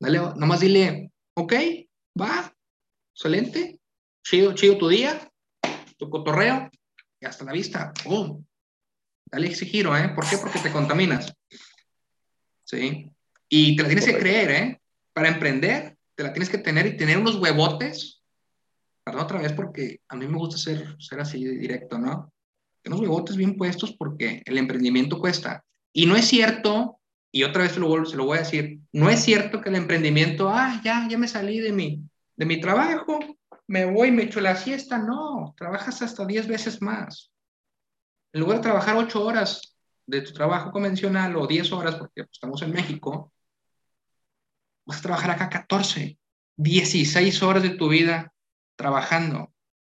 Dale, nomás dile, ok, va, excelente, chido, chido tu día, tu cotorreo, y hasta la vista. Dale ese giro, ¿eh? ¿Por qué? Porque te contaminas. ¿Sí? Y te la tienes que creer, ¿eh? Para emprender, te la tienes que tener y tener unos huevotes. Perdón otra vez porque a mí me gusta ser, ser así directo, ¿no? Unos huevotes bien puestos porque el emprendimiento cuesta. Y no es cierto, y otra vez se lo, se lo voy a decir, no es cierto que el emprendimiento, ah, ya, ya me salí de mi, de mi trabajo, me voy, me echo la siesta. No, trabajas hasta 10 veces más. En lugar de trabajar 8 horas de tu trabajo convencional o 10 horas, porque estamos en México, vas a trabajar acá 14, 16 horas de tu vida trabajando.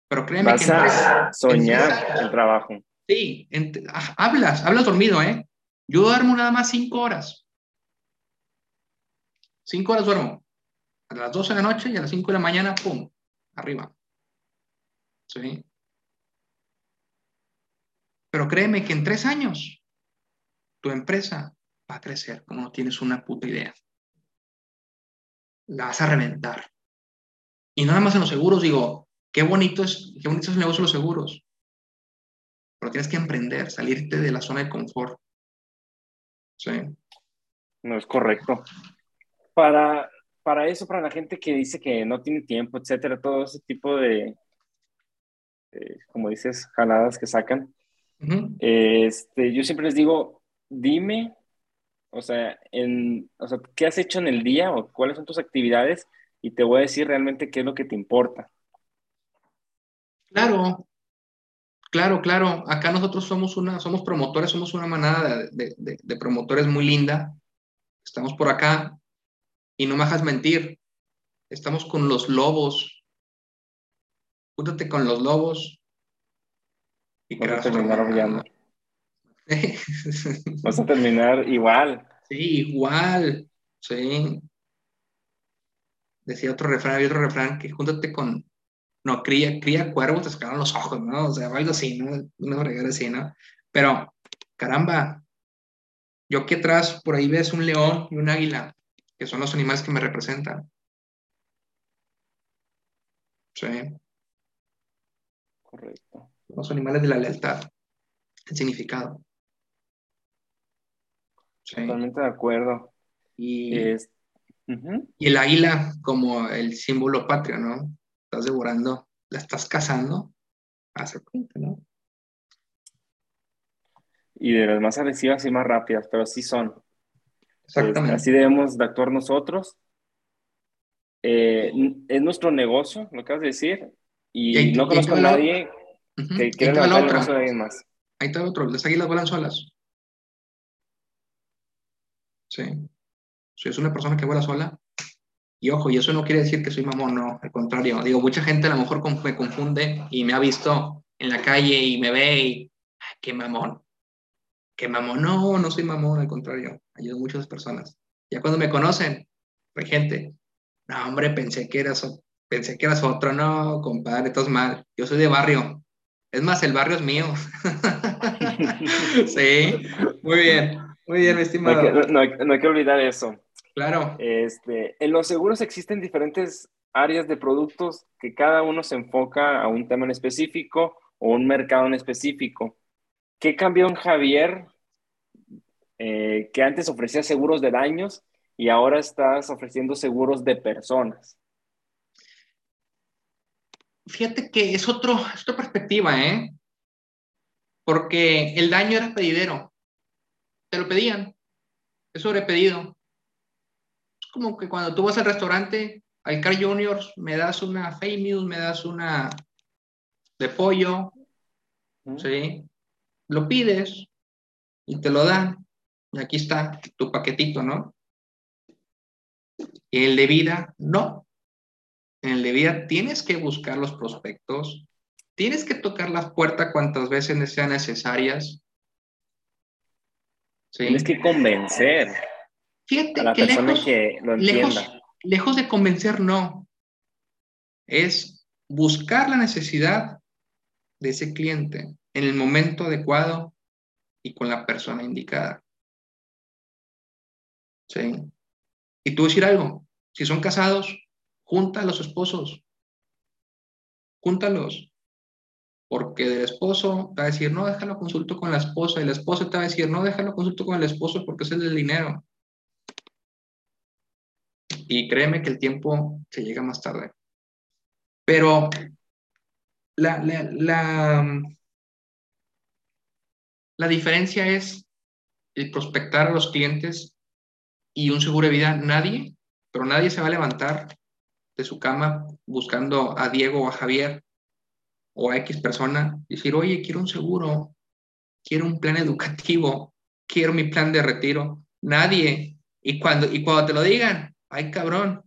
Pero créeme vas que... a soñar el trabajo. Sí, ah, hablas, hablas dormido, ¿eh? Yo duermo nada más 5 horas. 5 horas duermo. A las 12 de la noche y a las 5 de la mañana, ¡pum! arriba. ¿Sí? Pero créeme que en tres años tu empresa va a crecer como no tienes una puta idea. La vas a reventar. Y nada más en los seguros, digo, qué bonito es, qué bonito es el negocio de los seguros. Pero tienes que emprender, salirte de la zona de confort. Sí. No es correcto. Para para eso, para la gente que dice que no tiene tiempo, etcétera, todo ese tipo de, como dices, jaladas que sacan, este, yo siempre les digo, dime, o sea, en, o sea, ¿qué has hecho en el día o cuáles son tus actividades? Y te voy a decir realmente qué es lo que te importa. Claro, claro, claro. Acá nosotros somos una, somos promotores, somos una manada de, de, de promotores muy linda. Estamos por acá y no me hagas mentir, estamos con los lobos. Júntate con los lobos. Y Vas a terminar *laughs* Vas a terminar igual. Sí, igual. Sí. Decía otro refrán, había otro refrán que júntate con, no, cría, cría cuervos, te sacaron los ojos, ¿no? O sea, algo así, ¿no? Una regala así, ¿no? Pero, caramba, yo que atrás por ahí ves un león y un águila que son los animales que me representan. Sí. Correcto. Los animales de la lealtad, el significado. Totalmente de acuerdo. Y, y el águila como el símbolo patrio, ¿no? Estás devorando, la estás cazando, hace cuenta, ¿no? Y de las más agresivas y más rápidas, pero sí son. Exactamente. así debemos de actuar nosotros. Eh, es nuestro negocio, lo que vas a decir, y, no conozco a nadie que quiera levantar el negocio de alguien más. Ahí está el otro, las águilas vuelan solas. Sí. Soy una persona que vuela sola. Y ojo, y eso no quiere decir que soy mamón, no, al contrario. Digo, mucha gente a lo mejor me confunde y me ha visto en la calle y me ve y, qué mamón que mamón, no, no soy mamón, al contrario, ayudo a muchas personas. Ya cuando me conocen, hay gente, no, hombre, pensé que eras, pensé que eras otro, no, compadre, estás mal, yo soy de barrio. Es más, el barrio es mío. *laughs* sí, muy bien, muy bien, mi estimado. No hay, que, olvidar eso. Claro. Este, en los seguros existen diferentes áreas de productos que cada uno se enfoca a un tema en específico o un mercado en específico. ¿Qué cambió en Javier eh, que antes ofrecía seguros de daños y ahora estás ofreciendo seguros de personas? Fíjate que es, otro, otra perspectiva, ¿eh? Porque el daño era pedidero. Te lo pedían. Es sobrepedido. Como que cuando tú vas al restaurante, al Car Juniors, me das una Famous, me das una de pollo, ¿sí? lo pides y te lo dan. Y aquí está tu paquetito, ¿no? En el de vida, no. En el de vida tienes que buscar los prospectos, tienes que tocar la puerta cuantas veces sean necesarias. Tienes que convencer a persona que lo entienda. lejos de convencer, no. Es buscar la necesidad de ese cliente en el momento adecuado y con la persona indicada. ¿Sí? Y tú decir algo, si son casados, junta a los esposos, júntalos, porque del esposo te va a decir, no, déjalo consulto con la esposa, y la esposa te va a decir, no, déjalo consulto con el esposo porque es el del dinero. Y créeme que el tiempo se llega más tarde. Pero la, la, la diferencia es el prospectar a los clientes y un seguro de vida. Nadie, pero nadie se va a levantar de su cama buscando a Diego o a Javier o a X persona y decir, oye, quiero un seguro, quiero un plan educativo, quiero mi plan de retiro. Nadie. Y cuando, y cuando te lo digan, ay cabrón,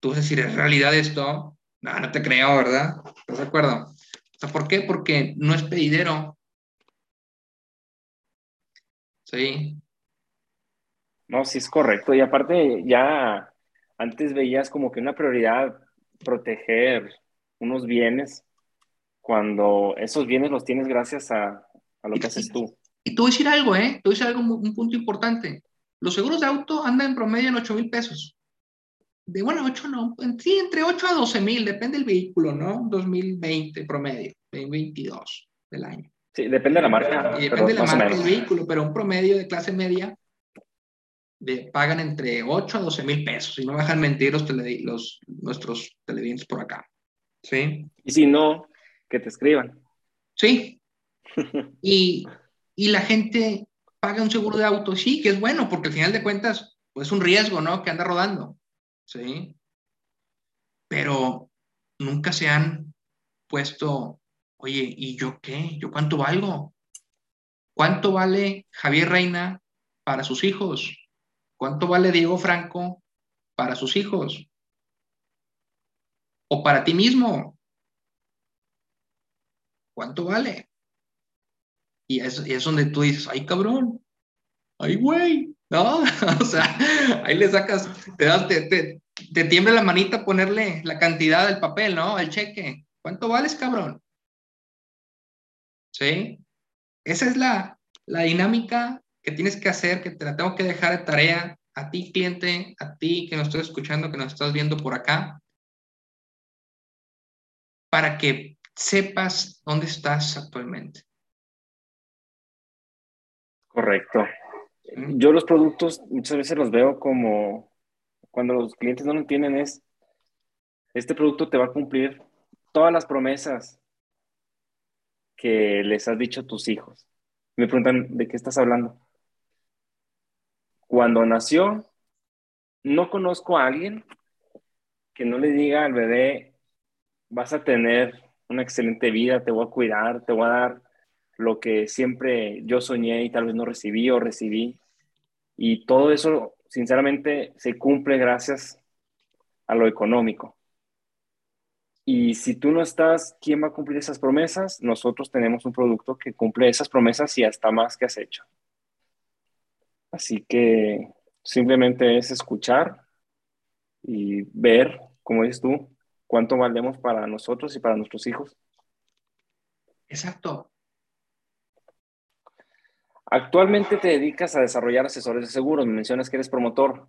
tú vas a decir, ¿es realidad esto? No, no te creo, ¿verdad? ¿Estás de acuerdo? ¿por qué? Porque no es pedidero, Sí. No, sí es correcto. Y aparte, ya antes veías como que una prioridad proteger unos bienes cuando esos bienes los tienes gracias a, lo que haces tú. Y te voy a decir algo, ¿eh? Te voy a decir algo, un punto importante. Los seguros de auto andan en promedio en 8 mil pesos. De bueno, 8 no, sí, entre 8 a 12 mil, depende del vehículo, ¿no? 2020 promedio, 2022 del año. Sí, depende de la marca. depende de la marca del vehículo, pero un promedio de clase media de, pagan entre 8 a 12 mil pesos. Y no dejan mentir los, los nuestros televidentes por acá. ¿Sí? Y si no, que te escriban. Sí. *laughs* y, y la gente paga un seguro de auto, sí, que es bueno, porque al final de cuentas, pues es un riesgo, ¿no? Que anda rodando. ¿Sí? Pero nunca se han puesto Oye, ¿y yo qué? ¿Yo cuánto valgo? ¿Cuánto vale Javier Reina para sus hijos? ¿Cuánto vale Diego Franco para sus hijos? ¿O para ti mismo? ¿Cuánto vale? Y es, es donde tú dices, ay cabrón, ay güey, ¿no? *laughs* o sea, ahí le sacas, te, das, te, te, tiembla la manita ponerle la cantidad del papel, ¿no? El cheque. ¿Cuánto vales, cabrón? ¿sí? Esa es la, dinámica que tienes que hacer, que te la tengo que dejar de tarea a ti, cliente, a ti que nos estás escuchando, que nos estás viendo por acá, para que sepas dónde estás actualmente. Correcto. Yo los productos muchas veces los veo como cuando los clientes no lo entienden es, este producto te va a cumplir todas las promesas que les has dicho a tus hijos. Me preguntan, ¿de qué estás hablando? Cuando nació, no conozco a alguien que no le diga al bebé, vas a tener una excelente vida, te voy a cuidar, te voy a dar lo que siempre yo soñé y tal vez no recibí o recibí. Y todo eso, sinceramente, se cumple gracias a lo económico. Y si tú no estás, ¿quién va a cumplir esas promesas? Nosotros tenemos un producto que cumple esas promesas y hasta más que has hecho. Así que simplemente es escuchar y ver, como dices tú, cuánto valemos para nosotros y para nuestros hijos. Exacto. Actualmente te dedicas a desarrollar asesores de seguros, me mencionas que eres promotor.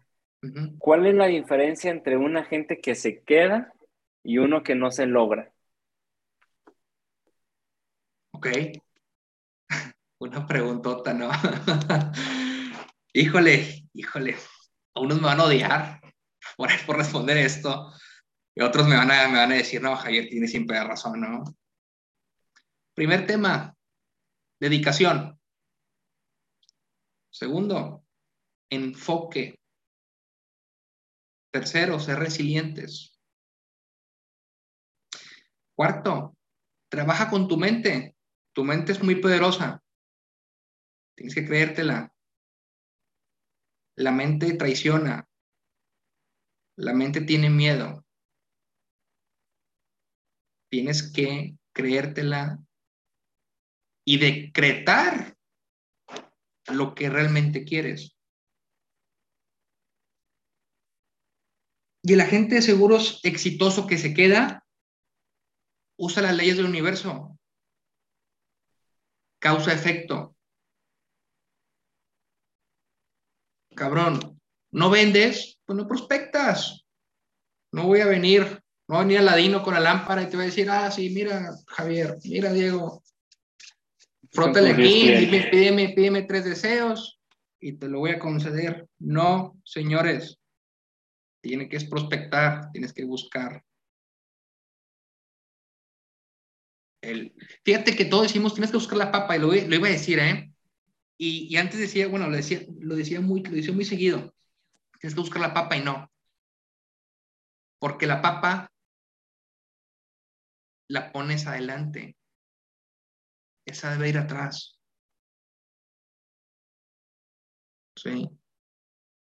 ¿Cuál es la diferencia entre un agente que se queda y uno que no se logra. Ok. *laughs* Una preguntota, ¿no? *laughs* híjole, híjole. Unos me van a odiar por, por responder esto y otros me van, a, me van a decir, no, Javier tiene siempre razón, ¿no? Primer tema, dedicación. Segundo, enfoque. Tercero, ser resilientes. Cuarto, trabaja con tu mente. Tu mente es muy poderosa. Tienes que creértela. La mente traiciona. La mente tiene miedo. Tienes que creértela y decretar lo que realmente quieres. Y el agente de seguros exitoso que se queda usa las leyes del universo. Causa-efecto. Cabrón, no vendes, pues no prospectas. No voy a venir, no va a venir Aladino con la lámpara y te va a decir, ah, sí, mira, Javier, mira, Diego, frótale aquí, pídeme, pídeme tres deseos y te lo voy a conceder. No, señores, tiene que prospectar, tienes que buscar. El, fíjate que todos decimos, tienes que buscar la papa, y lo, lo iba a decir, ¿eh? Y, y, antes decía, bueno, lo decía, lo decía muy, lo decía muy seguido, tienes que buscar la papa y no. Porque la papa la pones adelante. Esa debe ir atrás. Sí.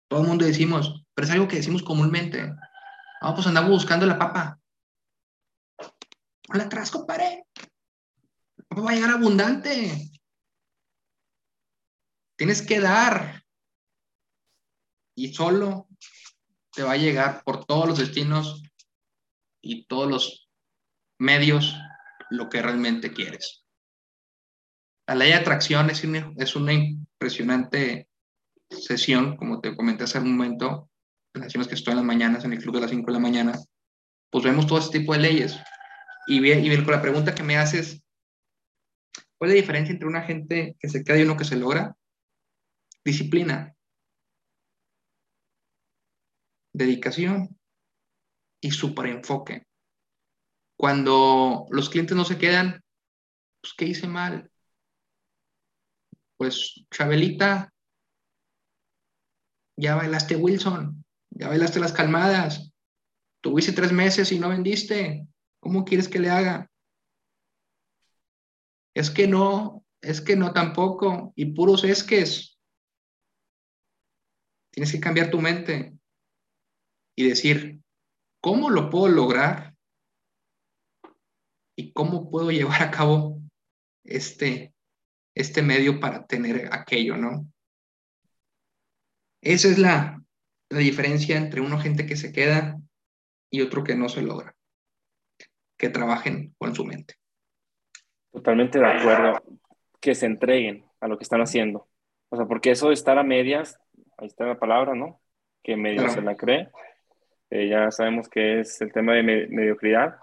Todo el mundo decimos, pero es algo que decimos comúnmente. Vamos, pues andamos buscando la papa. Ponla atrás, compadre. La papa va a llegar abundante. Tienes que dar. Y solo te va a llegar por todos los destinos y todos los medios lo que realmente quieres. La ley de atracción es una, es una impresionante sesión, como te comenté hace un momento, en las que estoy en las mañanas, en el club de las 5 de la mañana, pues vemos todo este tipo de leyes. Y, y con la pregunta que me haces, ¿cuál es la diferencia entre una gente que se queda y uno que se logra? Disciplina, dedicación y super enfoque. Cuando los clientes no se quedan, pues ¿qué hice mal? Pues Chabelita, ya bailaste Wilson, ya bailaste las calmadas, tuviste tres meses y no vendiste, ¿cómo quieres que le haga? Es que no, es que no tampoco, y puros esques. Tienes que cambiar tu mente y decir, ¿cómo lo puedo lograr? ¿Y cómo puedo llevar a cabo este, este medio para tener aquello, no? Esa es la, diferencia entre uno gente que se queda y otro que no se logra. Que trabajen con su mente. Totalmente de acuerdo. Que se entreguen a lo que están haciendo. O sea, porque eso de estar a medias, ahí está la palabra, ¿no? Que medio se la cree. Eh, ya sabemos que es el tema de mediocridad,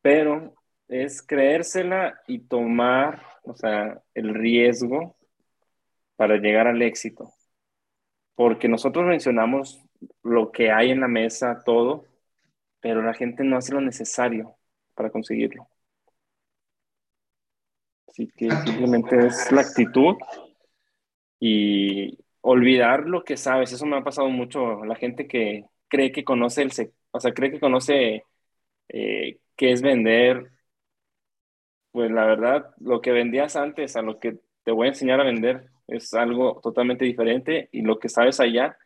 pero es creérsela y tomar, o sea, el riesgo para llegar al éxito porque nosotros mencionamos lo que hay en la mesa, todo, pero la gente no hace lo necesario para conseguirlo. Así que simplemente es la actitud y olvidar lo que sabes. Eso me ha pasado mucho. La gente que cree que conoce el, o sea, cree que conoce eh, qué es vender. Pues la verdad, lo que vendías antes a lo que te voy a enseñar a vender es algo totalmente diferente y lo que sabes allá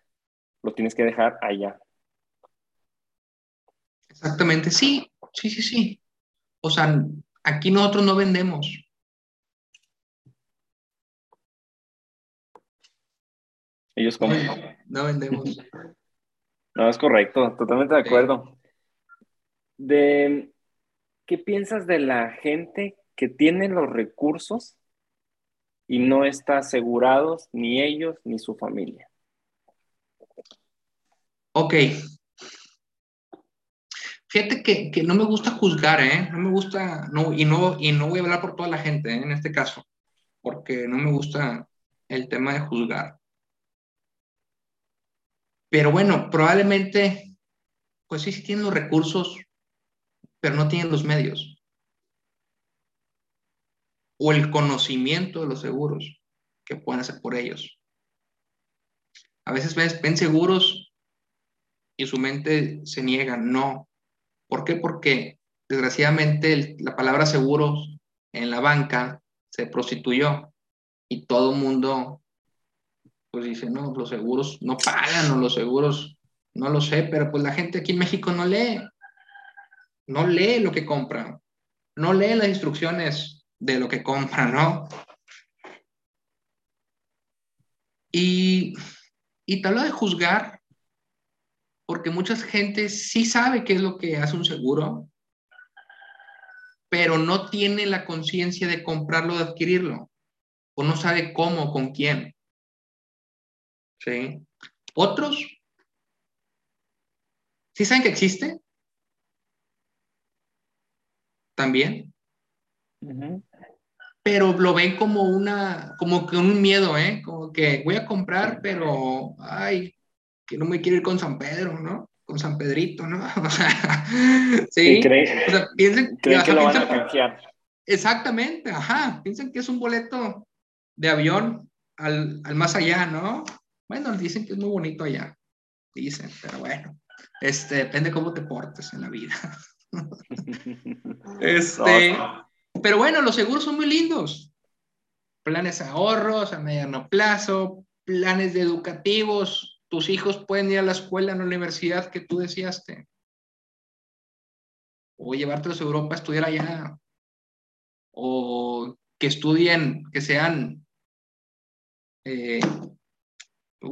lo tienes que dejar allá. Exactamente, sí, sí, sí, sí. O sea, aquí nosotros no vendemos. Ellos como... No vendemos. *laughs* No, es correcto, totalmente de acuerdo. De, ¿Qué piensas de la gente que tiene los recursos y no está asegurados ni ellos ni su familia. Ok. Fíjate que, no me gusta juzgar, ¿eh? No me gusta, no, y, no, y no voy a hablar por toda la gente ¿eh? en este caso, porque no me gusta el tema de juzgar. Pero bueno, probablemente, pues sí, sí tienen los recursos, pero no tienen los medios o el conocimiento de los seguros que pueden hacer por ellos. A veces ven, seguros y su mente se niega, no. ¿Por qué? Porque desgraciadamente la palabra seguros en la banca se prostituyó y todo el mundo pues dice, no, los seguros no pagan o los seguros No lo sé, pero pues la gente aquí en México no lee. No lee lo que compra. No lee las instrucciones de lo que compra, ¿no? Y, y te hablo de juzgar, porque mucha gente sí sabe qué es lo que hace un seguro, pero no tiene la conciencia de comprarlo, de adquirirlo, o no sabe cómo, con quién. ¿Sí? Otros, ¿sí saben que existe? También. Pero lo ven como una, como que un miedo, ¿eh? Como que voy a comprar, pero, ay, que no me quiero ir con San Pedro, ¿no? con San Pedrito, ¿no? *laughs* O sea, sí. o sea, piensen que, lo van a confiar. Exactamente, ajá. Piensen que es un boleto de avión al, al, más allá, ¿no? Bueno, dicen que es muy bonito allá. Dicen, pero bueno, este, depende cómo te portes en la vida. *laughs* este, pero bueno, los seguros son muy lindos. Planes de ahorros a mediano plazo, planes educativos, tus hijos pueden ir a la escuela, en la universidad que tú deseaste. O llevártelos a Europa a estudiar allá. O que estudien, que sean, eh,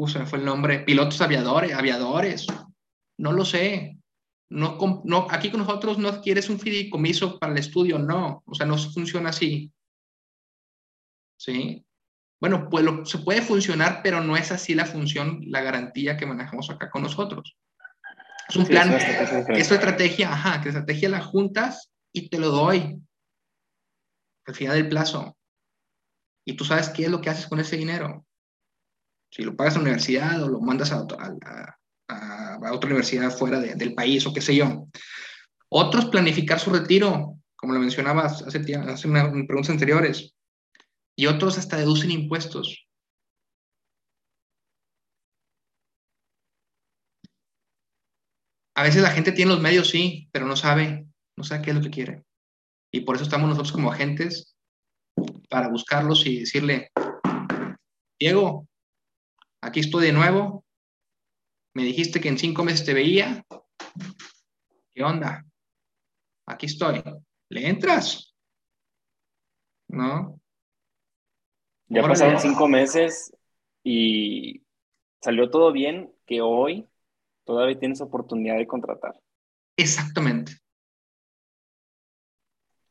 se me fue el nombre, pilotos aviadores, aviadores. No lo sé. No, no, aquí con nosotros no quieres un fideicomiso para el estudio, no. O sea, no funciona así. ¿Sí? Bueno, pues se puede funcionar, pero no es así la función, la garantía que manejamos acá con nosotros. Es un plan, es estrategia, ajá, que estrategia la juntas y te lo doy al final del plazo. Y tú sabes qué es lo que haces con ese dinero. Si lo pagas a la universidad o lo mandas a, a, otra universidad fuera del país o qué sé yo. Otros planificar su retiro, como lo mencionabas hace, hace unas preguntas anteriores y otros hasta deducen impuestos. A veces la gente tiene los medios, sí, pero no sabe, no sabe qué es lo que quiere. Y por eso estamos nosotros como agentes para buscarlos y decirle, Diego, aquí estoy de nuevo. Me dijiste que en cinco meses te veía. ¿Qué onda? Aquí estoy. ¿Le entras? ¿No? Ya pasaron cinco meses y salió todo bien que hoy todavía tienes oportunidad de contratar. Exactamente.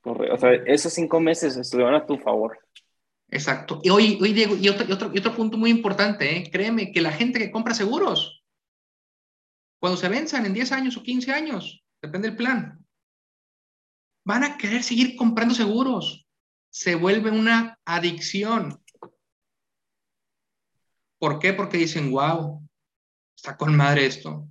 O sea, esos cinco meses estuvieron a tu favor. Exacto. Y hoy, hoy Diego, y otro, y otro, y otro punto muy importante, ¿eh? créeme que la gente que compra seguros, cuando se venzan en 10 años o 15 años, depende del plan, van a querer seguir comprando seguros. Se vuelve una adicción. ¿Por qué? Porque dicen, wow, está con madre esto.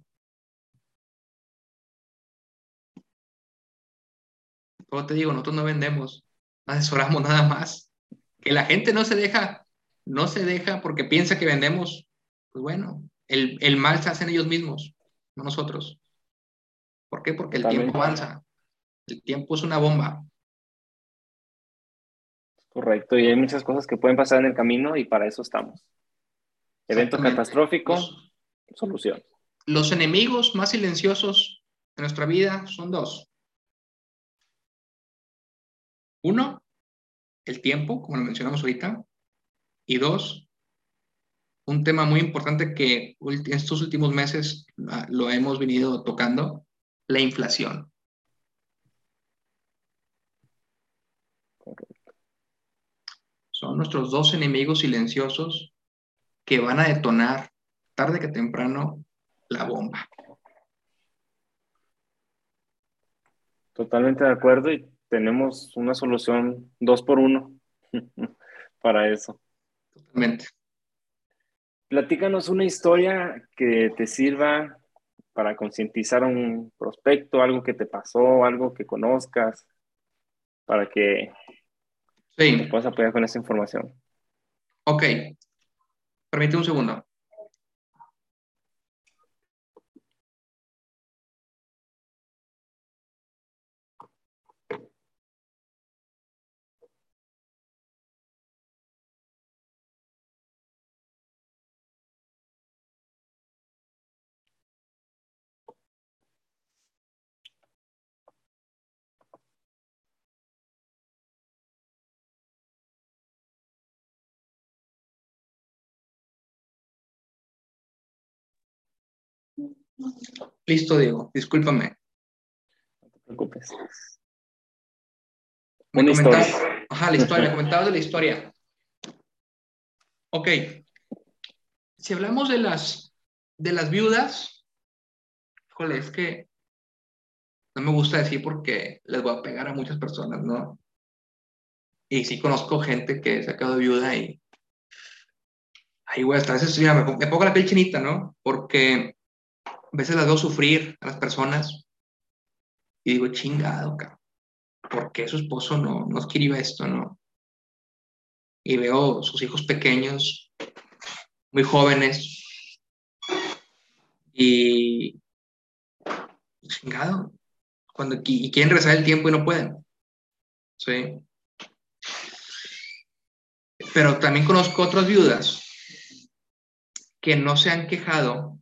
Como te digo, nosotros no vendemos, asesoramos nada más. Que la gente no se deja, no se deja porque piensa que vendemos. Pues bueno, el, el mal se hacen ellos mismos, no nosotros. ¿Por qué? Porque el tiempo avanza. El tiempo es una bomba. Correcto, y hay muchas cosas que pueden pasar en el camino y para eso estamos. Evento catastrófico, solución. Los enemigos más silenciosos de nuestra vida son dos. Uno, el tiempo, como lo mencionamos ahorita. Y dos, un tema muy importante que en estos últimos meses ah, lo hemos venido tocando, la inflación. Son nuestros dos enemigos silenciosos que van a detonar tarde que temprano la bomba. Totalmente de acuerdo y tenemos una solución dos por uno *laughs* para eso. Totalmente. Platícanos una historia que te sirva para concientizar a un prospecto, algo que te pasó, algo que conozcas, para que sí. puedas apoyar con esa información. Ok, Permíteme un segundo. Listo, Diego, discúlpame. No te preocupes. Me Una historia. Ajá, la historia, *laughs* me comentabas de la historia. Ok. Si hablamos de las, de las viudas, híjole, es que no me gusta decir porque les voy a pegar a muchas personas, ¿no? Y sí conozco gente que se ha quedado viuda y. Ay, güey, hasta a veces mira, me pongo la piel chinita, ¿no? Porque a veces las veo sufrir a las personas y digo, chingado, cabrón. ¿Por qué su esposo no, no escribió esto, no? Y veo sus hijos pequeños, muy jóvenes, y chingado, cuando y quieren regresar el tiempo y no pueden. Sí. Pero también conozco otras viudas que no se han quejado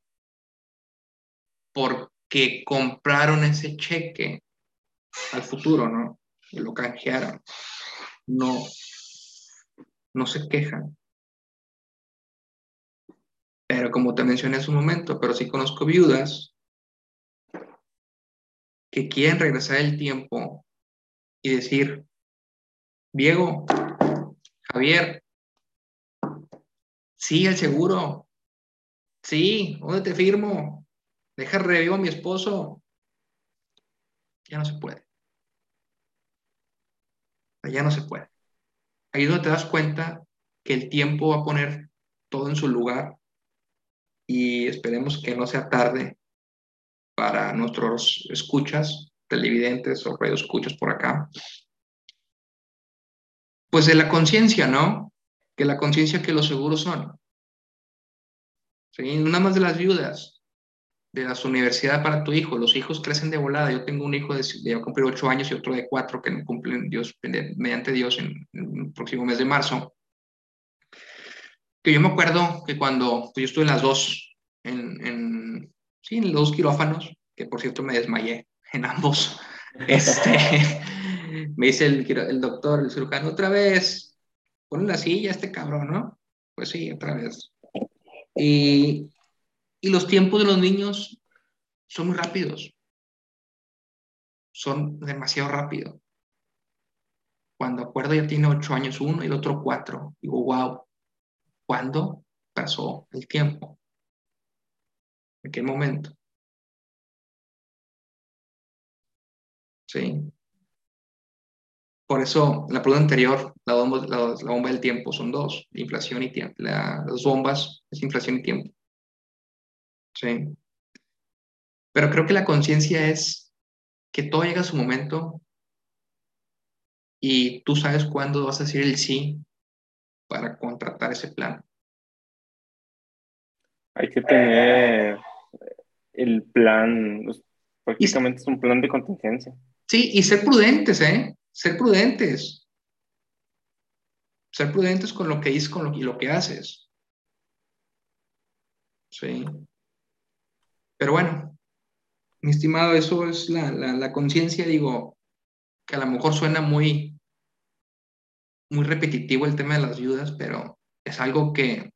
porque compraron ese cheque al futuro, ¿no? Y lo canjearon. No, no se quejan. Pero como te mencioné hace un momento, pero sí conozco viudas que quieren regresar el tiempo y decir, Diego, Javier, sí, el seguro, sí, ¿dónde te firmo? Deja revivo a mi esposo. Ya no se puede. Ya no se puede. Ahí es donde te das cuenta que el tiempo va a poner todo en su lugar y esperemos que no sea tarde para nuestros escuchas, televidentes o radio escuchas por acá. Pues de la conciencia, ¿no? Que la conciencia que los seguros son. ¿Sí? Una más de las viudas, de las universidades para tu hijo. Los hijos crecen de volada. Yo tengo un hijo de, de cumplir ocho años y otro de cuatro que cumplen Dios, mediante Dios en, en el próximo mes de marzo. Que yo me acuerdo que cuando pues yo estuve en las dos, en, en, sí, en los dos quirófanos, que por cierto me desmayé en ambos, *laughs* este, me dice el, el doctor, el cirujano, otra vez, pon la silla este cabrón, ¿no? Pues sí, otra vez. Y, y los tiempos de los niños son muy rápidos. Son demasiado rápidos. Cuando acuerdo ya tiene ocho años uno y el otro cuatro. Digo, wow, ¿cuándo pasó el tiempo? ¿En qué momento? Sí. Por eso, la pregunta anterior, la bomba, la, la bomba del tiempo son dos, inflación y tiempo. La, las bombas es inflación y tiempo. Sí. Pero creo que la conciencia es que todo llega a su momento y tú sabes cuándo vas a decir el sí para contratar ese plan. Hay que tener el plan, pues, prácticamente es un plan de contingencia. Sí, y ser prudentes, ¿eh? Ser prudentes. Ser prudentes con lo que dices con lo, y lo que haces. Sí. Pero bueno, mi estimado, eso es la, la, la conciencia, digo, que a lo mejor suena muy, muy repetitivo el tema de las viudas, pero es algo que,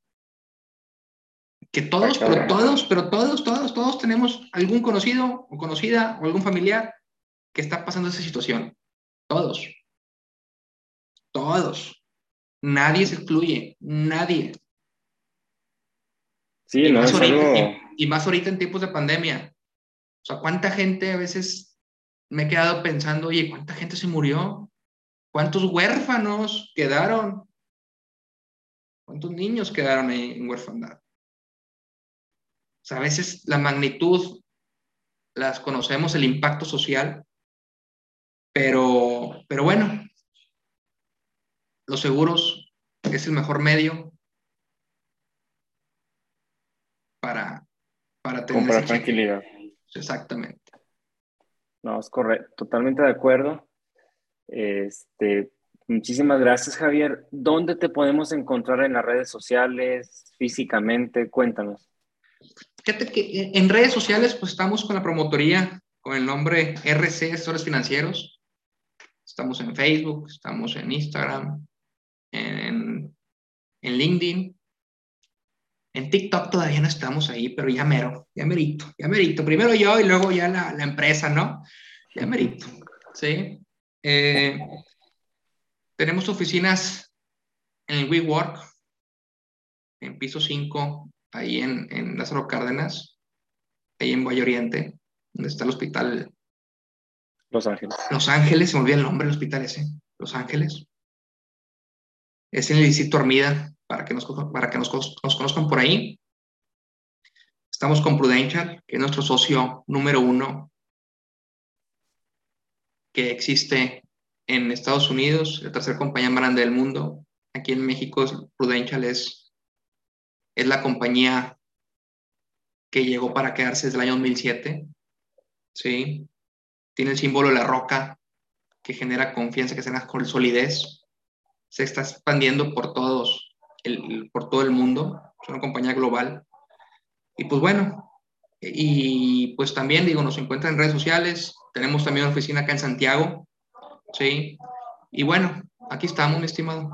que todos, pero todos, pero todos, todos, todos tenemos algún conocido o conocida o algún familiar que está pasando esa situación. Todos. Todos. Nadie se excluye. Nadie. Sí, no es algo... y, más ahorita en tiempos de pandemia. O sea, ¿cuánta gente a veces me he quedado pensando, oye, ¿cuánta gente se murió? ¿Cuántos huérfanos quedaron? ¿Cuántos niños quedaron ahí en huérfandad? O sea, a veces la magnitud las conocemos, el impacto social, pero, pero bueno, los seguros es el mejor medio para, para tener comprar tranquilidad. Exactamente. No, es correcto, totalmente de acuerdo. Este, muchísimas gracias, Javier. ¿Dónde te podemos encontrar en las redes sociales, físicamente? Cuéntanos. Fíjate que en redes sociales, pues estamos con la promotoría con el nombre RC Asesores Financieros. Estamos en Facebook, estamos en Instagram, en, en LinkedIn. En TikTok todavía no estamos ahí, pero ya mero, ya merito, ya merito. Primero yo y luego ya la, la empresa, ¿no? Ya merito, ¿sí? Eh, tenemos oficinas en el WeWork, en piso 5, ahí en, en Lázaro Cárdenas, ahí en Valle Oriente, donde está el hospital. Los Ángeles. Los Ángeles, se me olvida el nombre del hospital ese, Los Ángeles. Es en el distrito Armida, para que nos, para que nos, nos conozcan por ahí. Estamos con Prudential, que es nuestro socio número uno que existe en Estados Unidos, la tercera compañía más grande del mundo. Aquí en México, Prudential es, es la compañía que llegó para quedarse desde el año 2007. ¿sí? Tiene el símbolo de la roca que genera confianza, que genera solidez. Se está expandiendo por, todos, el, por todo el mundo. Es una compañía global. Y pues bueno, y pues también digo, nos encuentran en redes sociales. Tenemos también una oficina acá en Santiago. Sí. Y bueno, aquí estamos, mi estimado.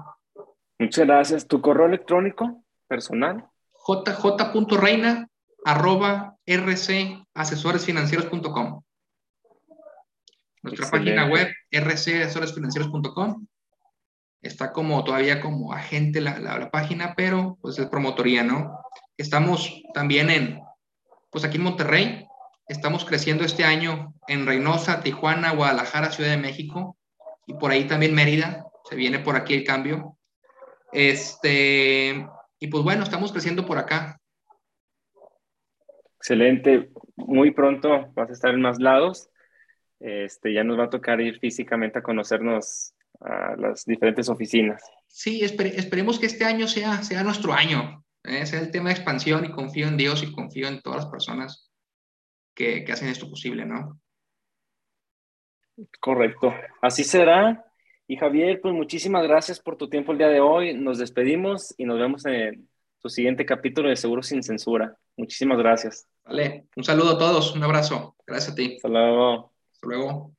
Muchas gracias. ¿Tu correo electrónico personal? jj.reina arroba rcasesoresfinancieros.com. Nuestra página web, rcasesoresfinancieros.com. Está como todavía como agente la, la, página, pero pues es promotoría, ¿no? Estamos también en, pues aquí en Monterrey, estamos creciendo este año en Reynosa, Tijuana, Guadalajara, Ciudad de México y por ahí también Mérida, se viene por aquí el cambio. Este, y pues bueno, estamos creciendo por acá. Excelente. Muy pronto vas a estar en más lados. Este, ya nos va a tocar ir físicamente a conocernos a las diferentes oficinas. Sí, esperemos que este año sea, sea nuestro año, ¿eh? sea el tema de expansión y confío en Dios y confío en todas las personas que, que hacen esto posible, ¿no? Correcto. Así será. Y Javier, pues muchísimas gracias por tu tiempo el día de hoy. Nos despedimos y nos vemos en tu siguiente capítulo de Seguro sin Censura. Muchísimas gracias. Vale, un saludo a todos, un abrazo. Gracias a ti. Hasta luego. Hasta luego.